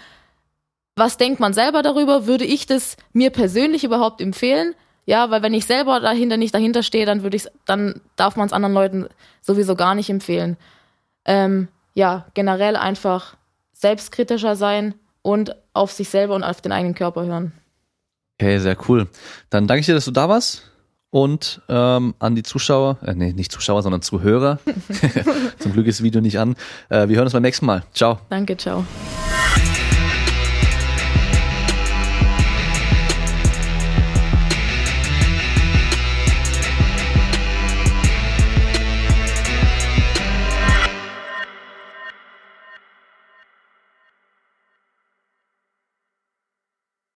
was denkt man selber darüber? Würde ich das mir persönlich überhaupt empfehlen? Ja, weil wenn ich selber dahinter nicht dahinter stehe, dann würde ich dann darf man es anderen Leuten sowieso gar nicht empfehlen. Ähm, ja, generell einfach selbstkritischer sein und auf sich selber und auf den eigenen Körper hören. Okay, sehr cool. Dann danke ich dir, dass du da warst. Und ähm, an die Zuschauer, äh, nee, nicht Zuschauer, sondern Zuhörer. Zum Glück ist das Video nicht an. Äh, wir hören uns beim nächsten Mal. Ciao. Danke, ciao.